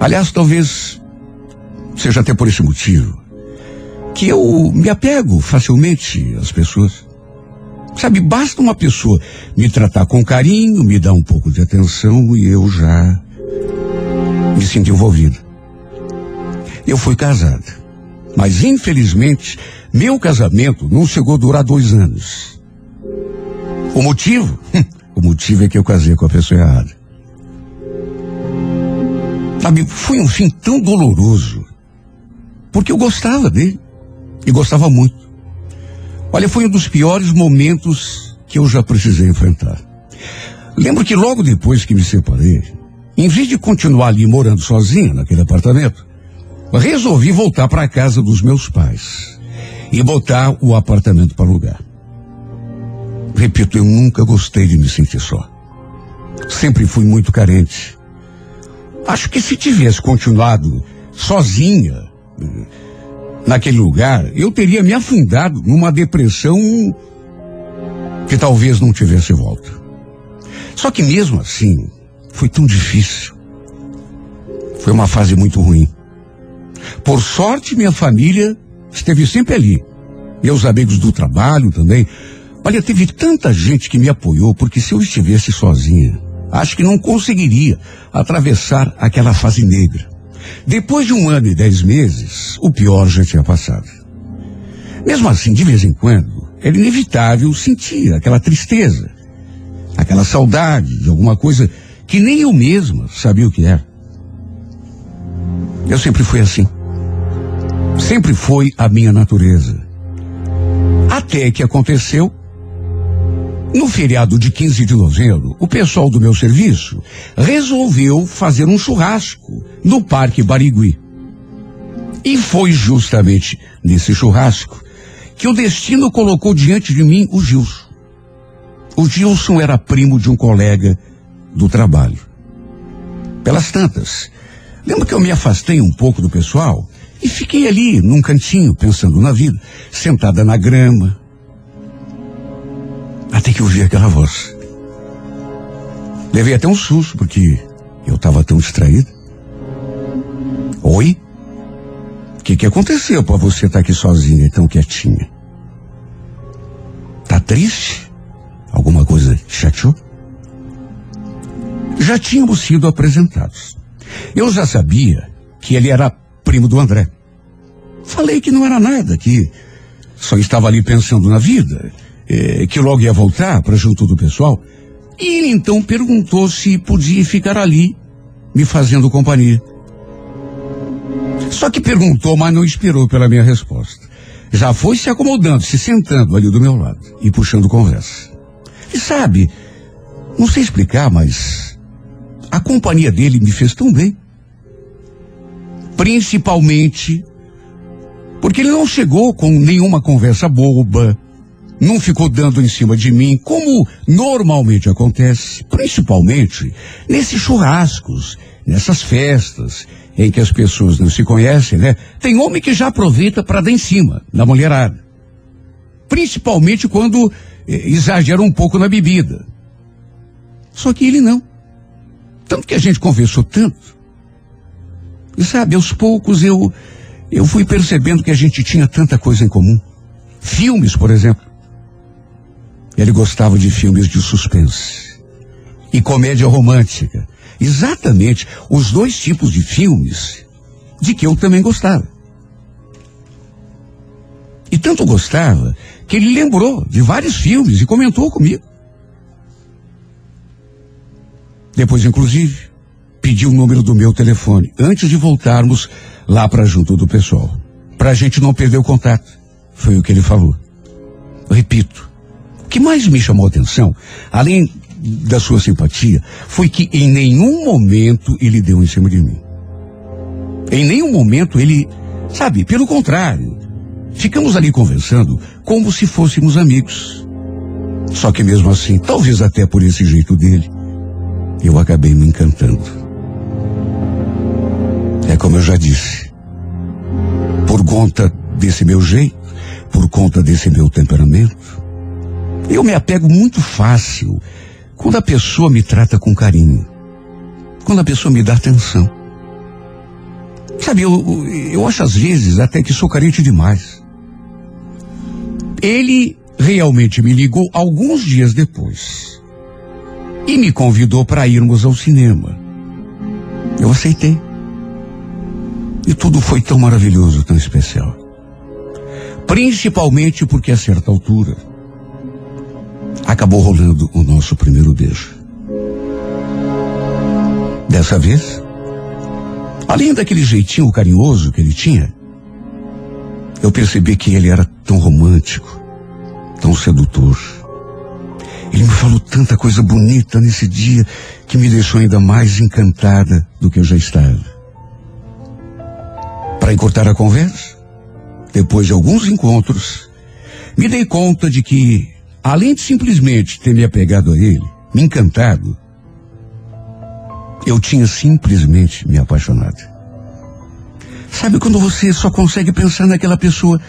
Aliás, talvez seja até por esse motivo que eu me apego facilmente às pessoas. Sabe, basta uma pessoa me tratar com carinho, me dar um pouco de atenção e eu já me sinto envolvido. Eu fui casada, mas infelizmente meu casamento não chegou a durar dois anos. O motivo? O motivo é que eu casei com a pessoa errada. Sabe, foi um fim tão doloroso, porque eu gostava dele, e gostava muito. Olha, foi um dos piores momentos que eu já precisei enfrentar. Lembro que logo depois que me separei, em vez de continuar ali morando sozinha naquele apartamento, resolvi voltar para a casa dos meus pais e botar o apartamento para alugar. Repito, eu nunca gostei de me sentir só. Sempre fui muito carente. Acho que se tivesse continuado sozinha naquele lugar, eu teria me afundado numa depressão que talvez não tivesse volta. Só que mesmo assim, foi tão difícil. Foi uma fase muito ruim. Por sorte, minha família esteve sempre ali. Meus amigos do trabalho também. Olha, teve tanta gente que me apoiou, porque se eu estivesse sozinha, acho que não conseguiria atravessar aquela fase negra. Depois de um ano e dez meses, o pior já tinha passado. Mesmo assim, de vez em quando, era inevitável sentir aquela tristeza, aquela saudade de alguma coisa que nem eu mesma sabia o que era. Eu sempre fui assim. Sempre foi a minha natureza. Até que aconteceu no feriado de 15 de novembro, o pessoal do meu serviço resolveu fazer um churrasco no Parque Barigui. E foi justamente nesse churrasco que o destino colocou diante de mim o Gilson. O Gilson era primo de um colega do trabalho. Pelas tantas, lembro que eu me afastei um pouco do pessoal e fiquei ali num cantinho pensando na vida, sentada na grama, até que eu vi aquela voz. Levei até um susto, porque eu estava tão distraído. Oi? O que, que aconteceu para você estar tá aqui sozinha e tão quietinha? Tá triste? Alguma coisa te chateou? Já tínhamos sido apresentados. Eu já sabia que ele era primo do André. Falei que não era nada, que só estava ali pensando na vida eh, que logo ia voltar para junto do pessoal. E ele então perguntou se podia ficar ali, me fazendo companhia. Só que perguntou, mas não esperou pela minha resposta. Já foi se acomodando, se sentando ali do meu lado e puxando conversa. E sabe, não sei explicar, mas a companhia dele me fez tão bem. Principalmente porque ele não chegou com nenhuma conversa boba, não ficou dando em cima de mim, como normalmente acontece, principalmente nesses churrascos, nessas festas em que as pessoas não se conhecem, né? Tem homem que já aproveita para dar em cima da mulherada. Principalmente quando eh, exagera um pouco na bebida. Só que ele não. Tanto que a gente conversou tanto. E sabe, aos poucos eu eu fui percebendo que a gente tinha tanta coisa em comum. Filmes, por exemplo. Ele gostava de filmes de suspense e comédia romântica. Exatamente os dois tipos de filmes de que eu também gostava. E tanto gostava que ele lembrou de vários filmes e comentou comigo. Depois, inclusive, pediu o número do meu telefone antes de voltarmos lá para junto do pessoal. Para a gente não perder o contato. Foi o que ele falou. Repito, que mais me chamou a atenção, além da sua simpatia, foi que em nenhum momento ele deu em cima de mim. Em nenhum momento ele, sabe, pelo contrário, ficamos ali conversando como se fôssemos amigos. Só que mesmo assim, talvez até por esse jeito dele, eu acabei me encantando. É como eu já disse, por conta desse meu jeito, por conta desse meu temperamento, eu me apego muito fácil quando a pessoa me trata com carinho, quando a pessoa me dá atenção. Sabe, eu, eu acho às vezes até que sou carente demais. Ele realmente me ligou alguns dias depois e me convidou para irmos ao cinema. Eu aceitei. E tudo foi tão maravilhoso, tão especial. Principalmente porque a certa altura acabou rolando o nosso primeiro beijo. Dessa vez, além daquele jeitinho carinhoso que ele tinha, eu percebi que ele era tão romântico, tão sedutor. Ele me falou tanta coisa bonita nesse dia que me deixou ainda mais encantada do que eu já estava. Para encurtar a conversa, depois de alguns encontros, me dei conta de que, além de simplesmente ter me apegado a ele, me encantado, eu tinha simplesmente me apaixonado. Sabe quando você só consegue pensar naquela pessoa,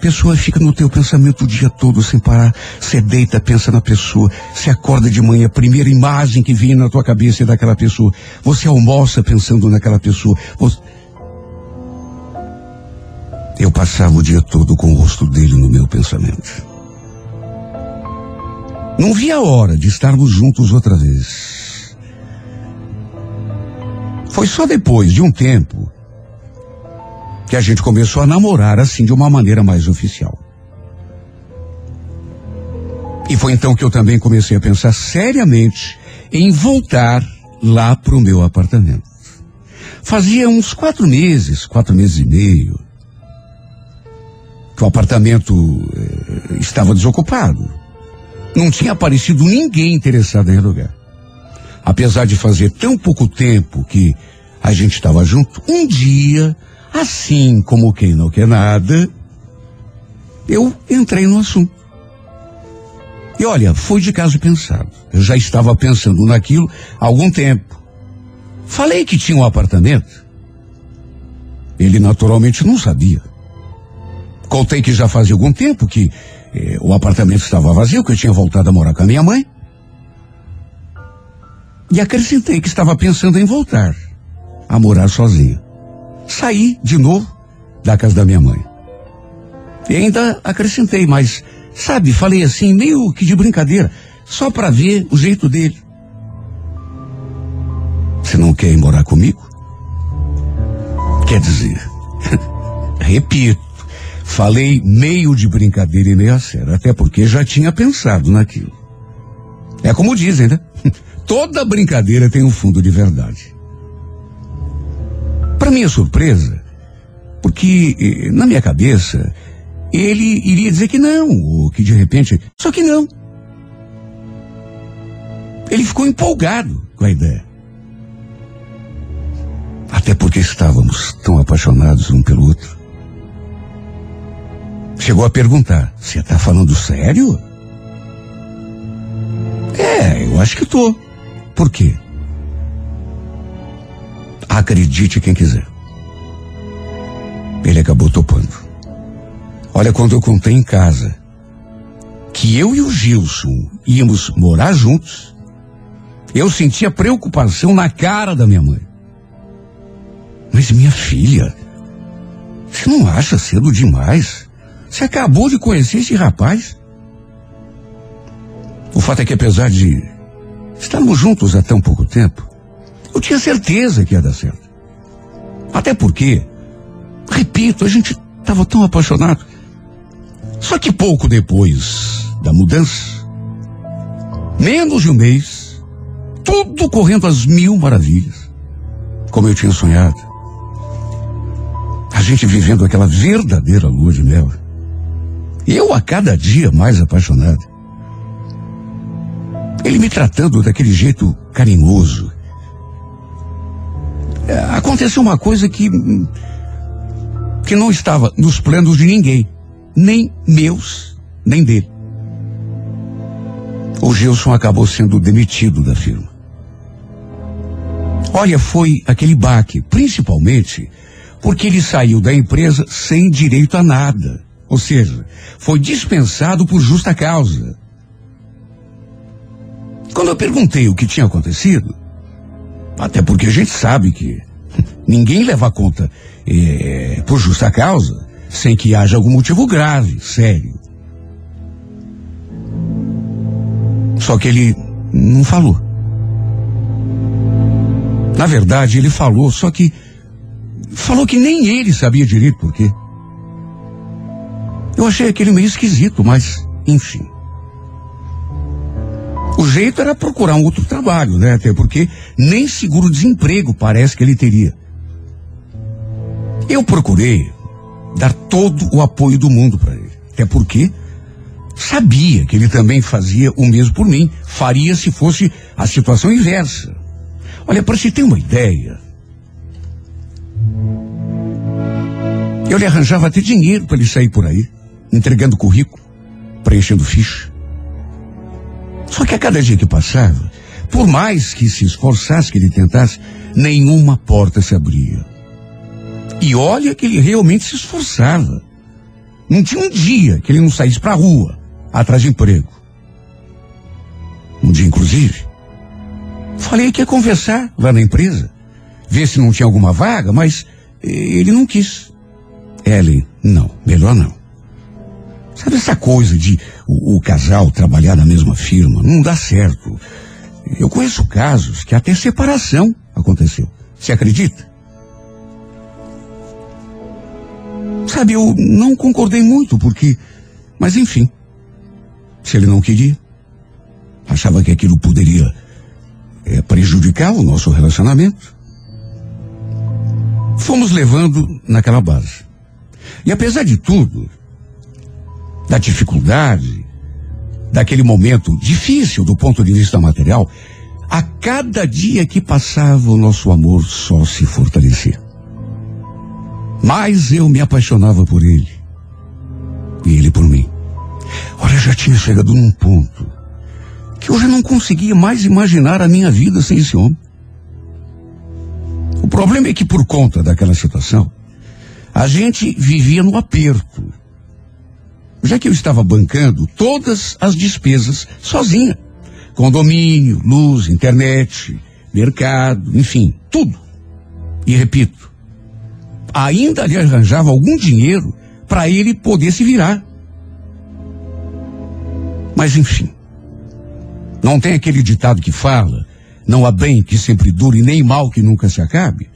pessoa fica no teu pensamento o dia todo sem parar, você deita, pensa na pessoa, você acorda de manhã, a primeira imagem que vem na tua cabeça é daquela pessoa, você almoça pensando naquela pessoa, você... Eu passava o dia todo com o rosto dele no meu pensamento. Não via a hora de estarmos juntos outra vez. Foi só depois de um tempo que a gente começou a namorar assim de uma maneira mais oficial. E foi então que eu também comecei a pensar seriamente em voltar lá para o meu apartamento. Fazia uns quatro meses, quatro meses e meio, que o apartamento eh, estava desocupado. Não tinha aparecido ninguém interessado em alugar. Apesar de fazer tão pouco tempo que a gente estava junto, um dia, assim como quem não quer nada, eu entrei no assunto. E olha, foi de caso pensado. Eu já estava pensando naquilo há algum tempo. Falei que tinha um apartamento. Ele naturalmente não sabia. Contei que já fazia algum tempo que eh, o apartamento estava vazio, que eu tinha voltado a morar com a minha mãe. E acrescentei que estava pensando em voltar a morar sozinho. Saí de novo da casa da minha mãe. E ainda acrescentei, mas, sabe, falei assim, meio que de brincadeira, só para ver o jeito dele. Você não quer ir morar comigo? Quer dizer, repito, falei meio de brincadeira e meio a sério, até porque já tinha pensado naquilo. É como dizem, né? Toda brincadeira tem um fundo de verdade. Para minha surpresa, porque eh, na minha cabeça ele iria dizer que não, ou que de repente. Só que não. Ele ficou empolgado com a ideia. Até porque estávamos tão apaixonados um pelo outro. Chegou a perguntar: Você está falando sério? É, eu acho que tô. Por quê? Acredite quem quiser. Ele acabou topando. Olha, quando eu contei em casa que eu e o Gilson íamos morar juntos, eu sentia preocupação na cara da minha mãe. Mas minha filha, você não acha cedo demais? Você acabou de conhecer esse rapaz? O fato é que apesar de estarmos juntos há tão pouco tempo, eu tinha certeza que ia dar certo. Até porque, repito, a gente estava tão apaixonado. Só que pouco depois da mudança, menos de um mês, tudo correndo às mil maravilhas, como eu tinha sonhado. A gente vivendo aquela verdadeira lua de mel. Eu a cada dia mais apaixonado. Ele me tratando daquele jeito carinhoso. É, aconteceu uma coisa que que não estava nos planos de ninguém, nem meus, nem dele. O Gilson acabou sendo demitido da firma. Olha, foi aquele baque, principalmente porque ele saiu da empresa sem direito a nada. Ou seja, foi dispensado por justa causa. Quando eu perguntei o que tinha acontecido, até porque a gente sabe que ninguém leva conta eh, por justa causa sem que haja algum motivo grave, sério. Só que ele não falou. Na verdade, ele falou, só que falou que nem ele sabia direito por quê. Eu achei aquele meio esquisito, mas, enfim. O jeito era procurar um outro trabalho, né? Até porque nem seguro-desemprego parece que ele teria. Eu procurei dar todo o apoio do mundo para ele. Até porque sabia que ele também fazia o mesmo por mim. Faria se fosse a situação inversa. Olha, para você ter uma ideia, eu lhe arranjava até dinheiro para ele sair por aí, entregando currículo, preenchendo ficha. Só que a cada dia que passava, por mais que se esforçasse, que ele tentasse, nenhuma porta se abria. E olha que ele realmente se esforçava. Não tinha um dia que ele não saísse para a rua, atrás de emprego. Um dia, inclusive, falei que ia conversar lá na empresa, ver se não tinha alguma vaga, mas eh, ele não quis. Ellen, não, melhor não. Sabe essa coisa de o, o casal trabalhar na mesma firma? Não dá certo. Eu conheço casos que até separação aconteceu. Você acredita? Sabe, eu não concordei muito, porque. Mas enfim. Se ele não queria, achava que aquilo poderia é, prejudicar o nosso relacionamento. Fomos levando naquela base. E apesar de tudo, da dificuldade, daquele momento difícil do ponto de vista material, a cada dia que passava o nosso amor só se fortalecia. Mais eu me apaixonava por ele. E ele por mim. Olha, já tinha chegado num ponto que eu já não conseguia mais imaginar a minha vida sem esse homem. O problema é que por conta daquela situação, a gente vivia no aperto. Já que eu estava bancando todas as despesas sozinha. Condomínio, luz, internet, mercado, enfim, tudo. E repito, ainda lhe arranjava algum dinheiro para ele poder se virar. Mas enfim, não tem aquele ditado que fala, não há bem que sempre dure, nem mal que nunca se acabe?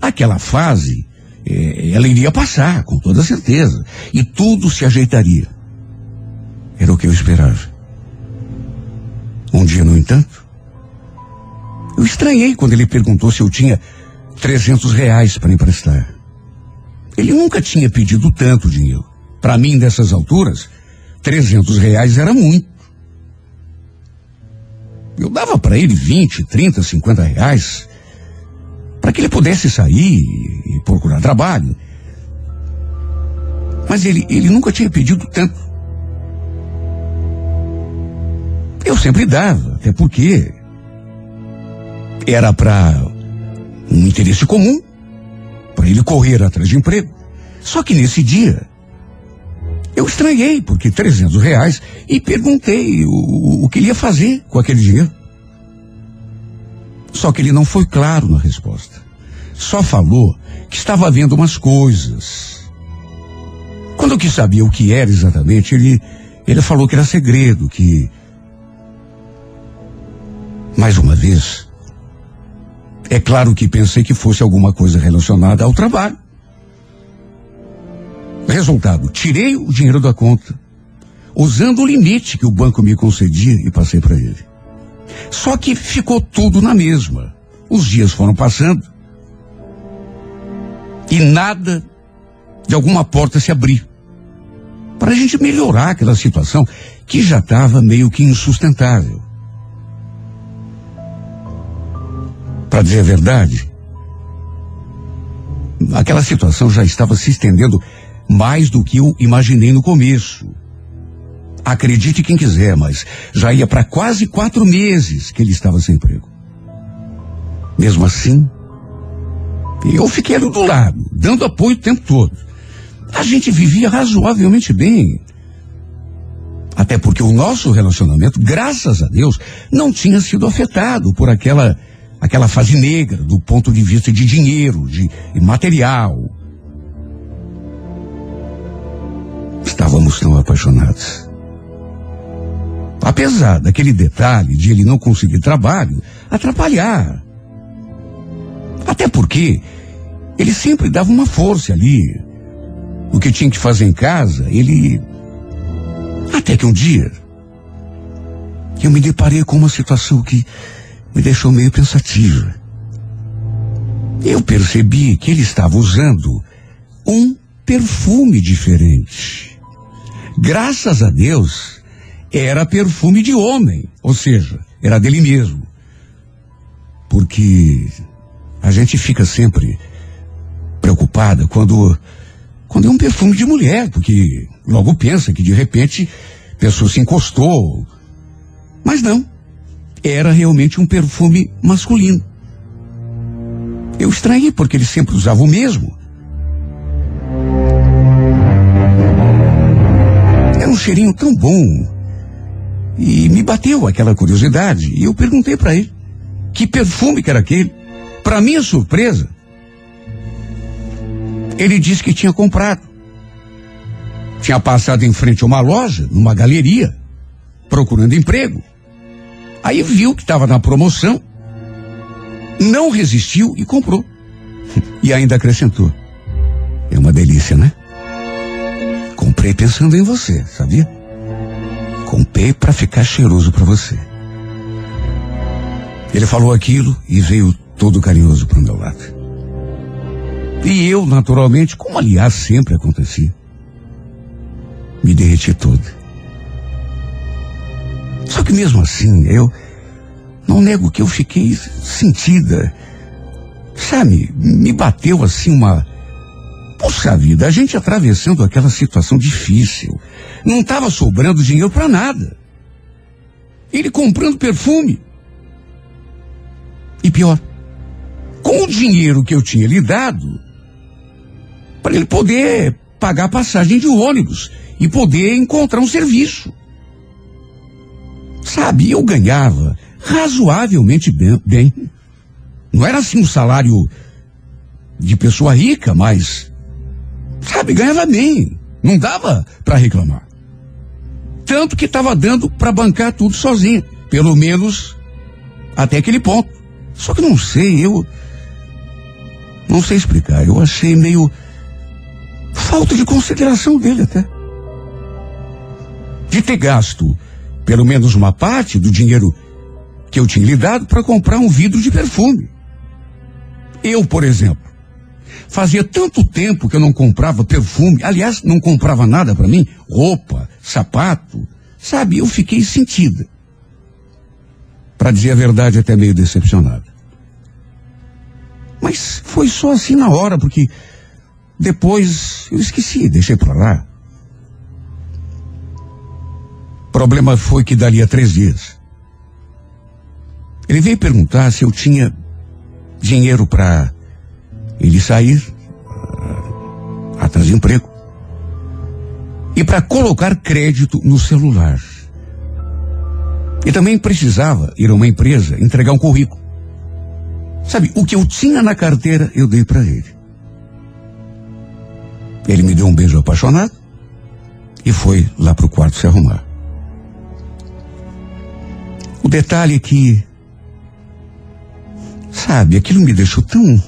Aquela fase, ela iria passar, com toda certeza, e tudo se ajeitaria. Era o que eu esperava. Um dia, no entanto, eu estranhei quando ele perguntou se eu tinha 300 reais para emprestar. Ele nunca tinha pedido tanto dinheiro. Para mim, dessas alturas, 300 reais era muito. Eu dava para ele 20, 30, 50 reais para que ele pudesse sair e procurar trabalho. Mas ele, ele nunca tinha pedido tanto. Eu sempre dava, até porque era para um interesse comum, para ele correr atrás de emprego. Só que nesse dia, eu estranhei, porque 300 reais, e perguntei o, o que ele ia fazer com aquele dinheiro. Só que ele não foi claro na resposta. Só falou que estava vendo umas coisas. Quando quis saber o que era exatamente, ele, ele falou que era segredo, que. Mais uma vez, é claro que pensei que fosse alguma coisa relacionada ao trabalho. Resultado, tirei o dinheiro da conta, usando o limite que o banco me concedia e passei para ele. Só que ficou tudo na mesma. Os dias foram passando e nada de alguma porta se abrir para a gente melhorar aquela situação que já estava meio que insustentável. Para dizer a verdade, aquela situação já estava se estendendo mais do que eu imaginei no começo. Acredite quem quiser, mas já ia para quase quatro meses que ele estava sem emprego. Mesmo assim, eu fiquei ali do lado, dando apoio o tempo todo. A gente vivia razoavelmente bem. Até porque o nosso relacionamento, graças a Deus, não tinha sido afetado por aquela aquela fase negra do ponto de vista de dinheiro, de, de material. Estávamos tão apaixonados. Apesar daquele detalhe de ele não conseguir trabalho atrapalhar. Até porque ele sempre dava uma força ali. O que tinha que fazer em casa, ele. Até que um dia. Eu me deparei com uma situação que me deixou meio pensativa. Eu percebi que ele estava usando um perfume diferente. Graças a Deus, era perfume de homem, ou seja, era dele mesmo. Porque a gente fica sempre preocupada quando quando é um perfume de mulher, porque logo pensa que de repente a pessoa se encostou. Mas não era realmente um perfume masculino. Eu estranhei porque ele sempre usava o mesmo. Era um cheirinho tão bom. E me bateu aquela curiosidade. E eu perguntei para ele que perfume que era aquele. Para minha surpresa, ele disse que tinha comprado. Tinha passado em frente a uma loja, numa galeria, procurando emprego. Aí viu que estava na promoção, não resistiu e comprou. E ainda acrescentou. É uma delícia, né? Comprei pensando em você, sabia? Comprei para ficar cheiroso para você. Ele falou aquilo e veio todo carinhoso para o meu lado. E eu, naturalmente, como aliás sempre acontecia, me derreti todo. Só que mesmo assim, eu não nego que eu fiquei sentida. Sabe, me bateu assim uma. Poxa vida, a gente atravessando aquela situação difícil. Não estava sobrando dinheiro para nada. Ele comprando perfume. E pior, com o dinheiro que eu tinha lhe dado, para ele poder pagar a passagem de ônibus e poder encontrar um serviço. Sabe, eu ganhava razoavelmente bem, bem. Não era assim um salário de pessoa rica, mas, sabe, ganhava bem. Não dava para reclamar. Tanto que estava dando para bancar tudo sozinho. Pelo menos até aquele ponto. Só que não sei, eu. Não sei explicar. Eu achei meio. Falta de consideração dele até. De ter gasto pelo menos uma parte do dinheiro que eu tinha lhe dado para comprar um vidro de perfume. Eu, por exemplo, fazia tanto tempo que eu não comprava perfume, aliás, não comprava nada para mim, roupa, sapato, sabe? Eu fiquei sentida. Para dizer a verdade, até meio decepcionada. Mas foi só assim na hora, porque depois eu esqueci, deixei para lá. problema foi que daria três dias. Ele veio perguntar se eu tinha dinheiro para ele sair uh, atrás de emprego e para colocar crédito no celular. E também precisava ir a uma empresa entregar um currículo. Sabe, o que eu tinha na carteira eu dei para ele. Ele me deu um beijo apaixonado e foi lá para o quarto se arrumar. O detalhe é que, sabe, aquilo me deixou tão.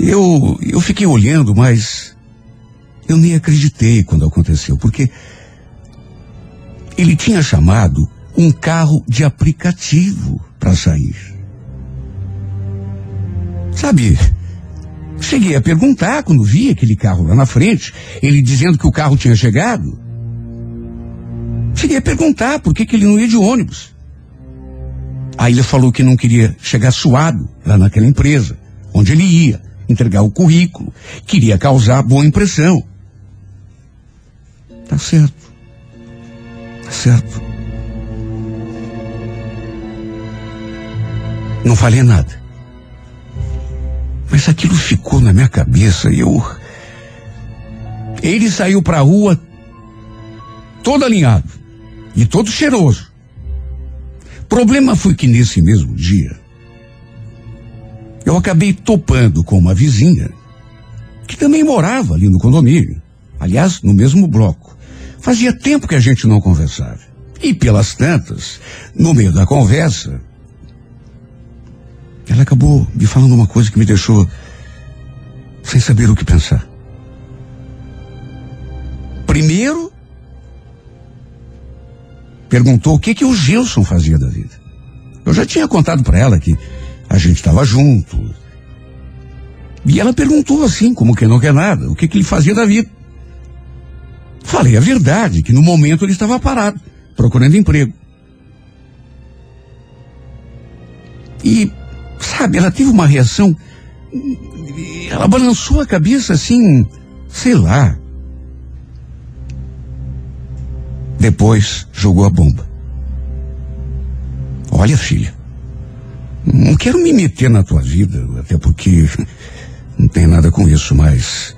Eu, eu fiquei olhando, mas eu nem acreditei quando aconteceu, porque ele tinha chamado um carro de aplicativo para sair. Sabe, cheguei a perguntar quando vi aquele carro lá na frente, ele dizendo que o carro tinha chegado. Cheguei a perguntar por que, que ele não ia de ônibus. Aí ele falou que não queria chegar suado lá naquela empresa, onde ele ia, entregar o currículo, queria causar boa impressão. Tá certo. Tá certo. Não falei nada. Mas aquilo ficou na minha cabeça e eu. Ele saiu pra rua todo alinhado e todo cheiroso. Problema foi que nesse mesmo dia eu acabei topando com uma vizinha que também morava ali no condomínio. Aliás, no mesmo bloco. Fazia tempo que a gente não conversava. E pelas tantas, no meio da conversa, ela acabou me falando uma coisa que me deixou sem saber o que pensar. Primeiro, perguntou o que que o Gilson fazia da vida. Eu já tinha contado para ela que a gente estava junto. E ela perguntou assim, como que não quer nada, o que que ele fazia da vida. Falei a verdade, que no momento ele estava parado, procurando emprego. E, sabe, ela teve uma reação. Ela balançou a cabeça assim, sei lá. Depois jogou a bomba. Olha, filha, não quero me meter na tua vida, até porque não tem nada com isso, mas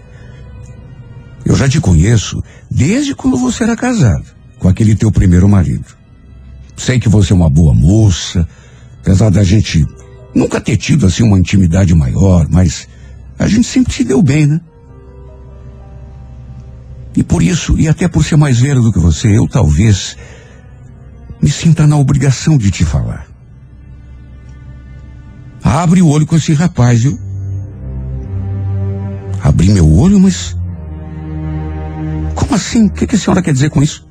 eu já te conheço desde quando você era casado com aquele teu primeiro marido. Sei que você é uma boa moça, apesar da gente nunca ter tido assim uma intimidade maior, mas a gente sempre se deu bem, né? E por isso, e até por ser mais velho do que você, eu talvez me sinta na obrigação de te falar. Abre o olho com esse rapaz, viu? Abri meu olho, mas. Como assim? O que, que a senhora quer dizer com isso?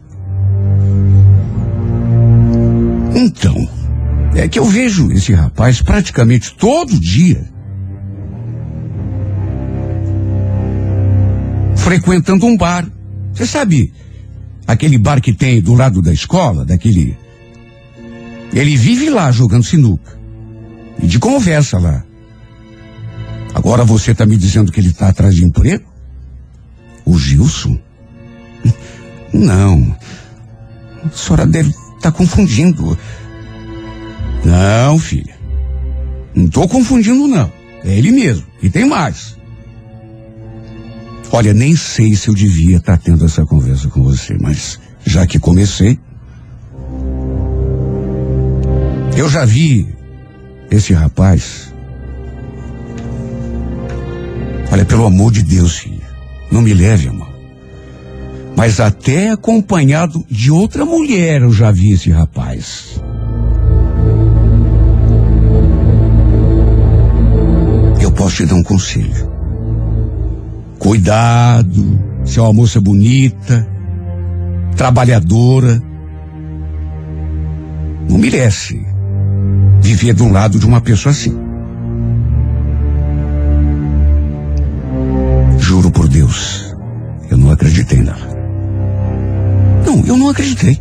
Então, é que eu vejo esse rapaz praticamente todo dia frequentando um bar. Você sabe, aquele bar que tem do lado da escola, daquele. Ele vive lá jogando sinuca. E de conversa lá. Agora você está me dizendo que ele está atrás de emprego? O Gilson? Não. A senhora deve estar tá confundindo. Não, filha. Não estou confundindo, não. É ele mesmo. E tem mais. Olha, nem sei se eu devia estar tá tendo essa conversa com você, mas já que comecei. Eu já vi esse rapaz Olha, pelo amor de Deus, filha, não me leve a. Mas até acompanhado de outra mulher eu já vi esse rapaz. Posso te dar um conselho. Cuidado, você é uma moça bonita, trabalhadora. Não merece viver um lado de uma pessoa assim. Juro por Deus, eu não acreditei nela. Não, eu não acreditei.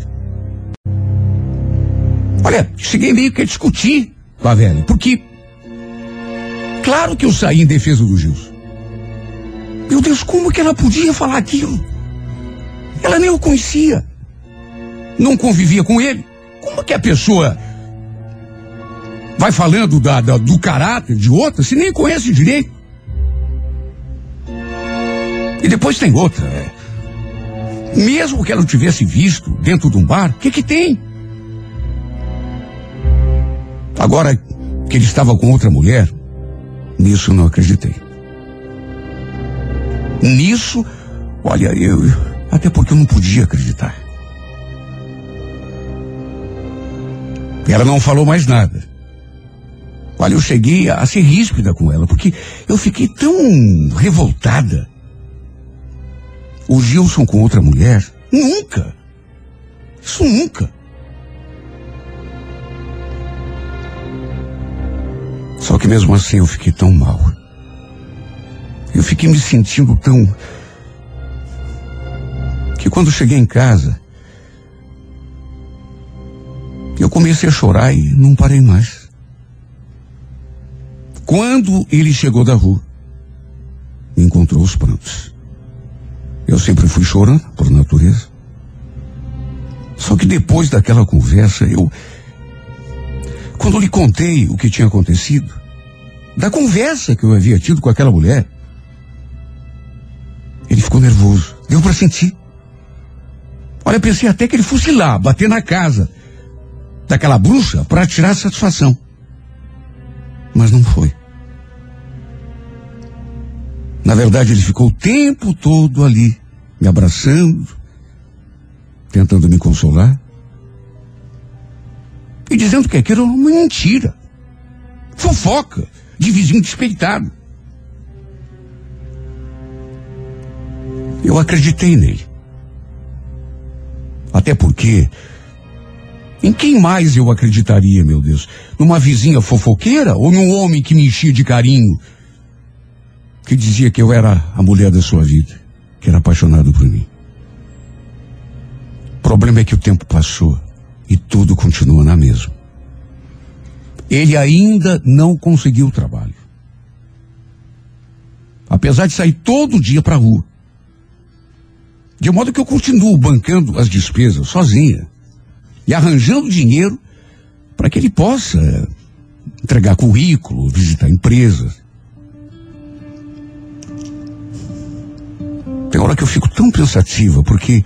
Olha, cheguei meio que a discutir com a velha, porque claro que eu saí em defesa do Gilson. Meu Deus, como que ela podia falar aquilo? Ela nem o conhecia. Não convivia com ele. Como que a pessoa vai falando da, da, do caráter de outra se nem conhece direito? E depois tem outra. É. Mesmo que ela tivesse visto dentro de um bar, o que que tem? Agora que ele estava com outra mulher, nisso não acreditei. Nisso, olha, eu. Até porque eu não podia acreditar. Ela não falou mais nada. Olha, eu cheguei a ser ríspida com ela, porque eu fiquei tão revoltada. O Gilson com outra mulher? Nunca. Isso nunca. Só que mesmo assim eu fiquei tão mal. Eu fiquei me sentindo tão. Que quando cheguei em casa, eu comecei a chorar e não parei mais. Quando ele chegou da rua, encontrou os prantos. Eu sempre fui chorando, por natureza. Só que depois daquela conversa, eu. Quando lhe contei o que tinha acontecido, da conversa que eu havia tido com aquela mulher, ele ficou nervoso. Deu para sentir. Olha, pensei até que ele fosse lá, bater na casa daquela bruxa para tirar satisfação. Mas não foi. Na verdade, ele ficou o tempo todo ali, me abraçando, tentando me consolar. E dizendo que aquilo era uma mentira. Fofoca de vizinho despeitado. Eu acreditei nele. Até porque, em quem mais eu acreditaria, meu Deus? Numa vizinha fofoqueira ou num homem que me enchia de carinho, que dizia que eu era a mulher da sua vida, que era apaixonado por mim? O problema é que o tempo passou e tudo continua na mesma. Ele ainda não conseguiu trabalho. Apesar de sair todo dia para a rua. De modo que eu continuo bancando as despesas sozinha e arranjando dinheiro para que ele possa entregar currículo, visitar empresas. Tem hora que eu fico tão pensativa, porque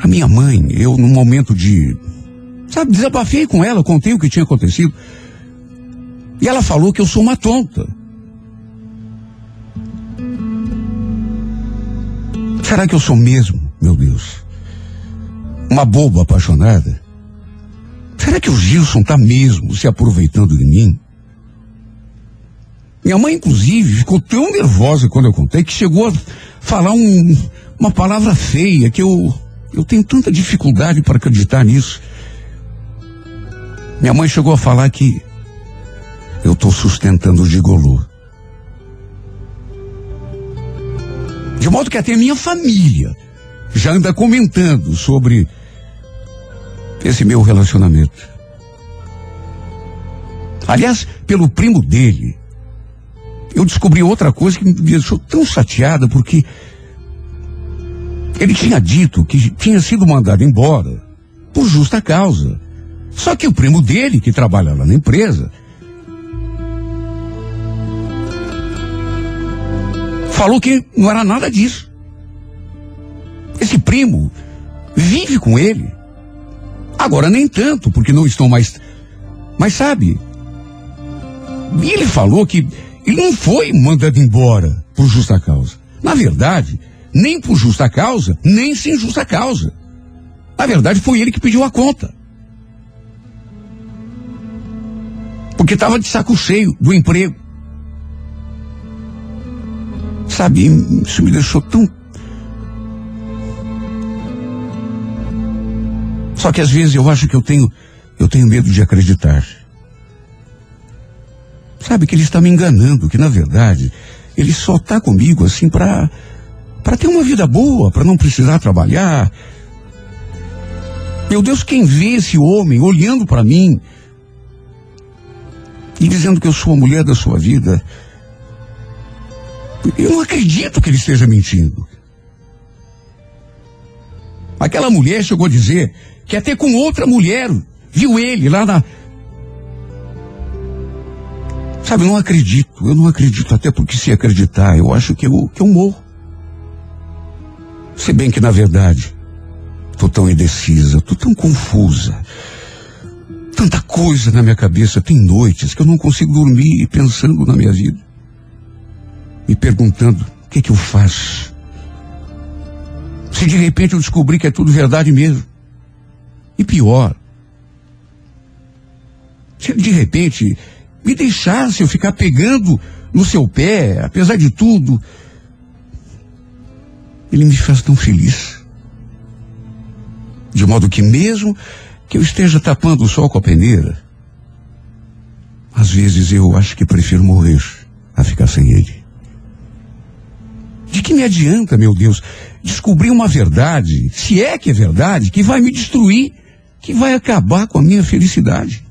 a minha mãe, eu num momento de. Sabe, desabafei com ela, contei o que tinha acontecido. E ela falou que eu sou uma tonta. Será que eu sou mesmo, meu Deus? Uma boba apaixonada? Será que o Gilson está mesmo se aproveitando de mim? Minha mãe, inclusive, ficou tão nervosa quando eu contei que chegou a falar um, uma palavra feia que eu, eu tenho tanta dificuldade para acreditar nisso. Minha mãe chegou a falar que eu estou sustentando o gigolô. De modo que até minha família já anda comentando sobre esse meu relacionamento. Aliás, pelo primo dele, eu descobri outra coisa que me deixou tão chateada, porque ele tinha dito que tinha sido mandado embora por justa causa. Só que o primo dele, que trabalha lá na empresa, falou que não era nada disso. Esse primo vive com ele. Agora nem tanto, porque não estão mais. Mas sabe, e ele falou que ele não foi mandado embora por justa causa. Na verdade, nem por justa causa, nem sem justa causa. Na verdade, foi ele que pediu a conta. Porque estava de saco cheio do emprego. Sabe, isso me deixou tão. Só que às vezes eu acho que eu tenho, eu tenho medo de acreditar. Sabe que ele está me enganando, que na verdade ele só está comigo assim para para ter uma vida boa, para não precisar trabalhar. Meu Deus, quem vê esse homem olhando para mim e dizendo que eu sou a mulher da sua vida, eu não acredito que ele esteja mentindo. Aquela mulher chegou a dizer que até com outra mulher viu ele lá na. Sabe, eu não acredito, eu não acredito, até porque se acreditar, eu acho que eu, que eu morro. Se bem que, na verdade, tô tão indecisa, tô tão confusa. Tanta coisa na minha cabeça, tem noites que eu não consigo dormir pensando na minha vida me perguntando o que, que eu faço. Se de repente eu descobrir que é tudo verdade mesmo. E pior, se de repente me deixasse eu ficar pegando no seu pé, apesar de tudo, ele me faz tão feliz. De modo que mesmo que eu esteja tapando o sol com a peneira, às vezes eu acho que prefiro morrer a ficar sem ele. De que me adianta, meu Deus, descobrir uma verdade, se é que é verdade, que vai me destruir, que vai acabar com a minha felicidade?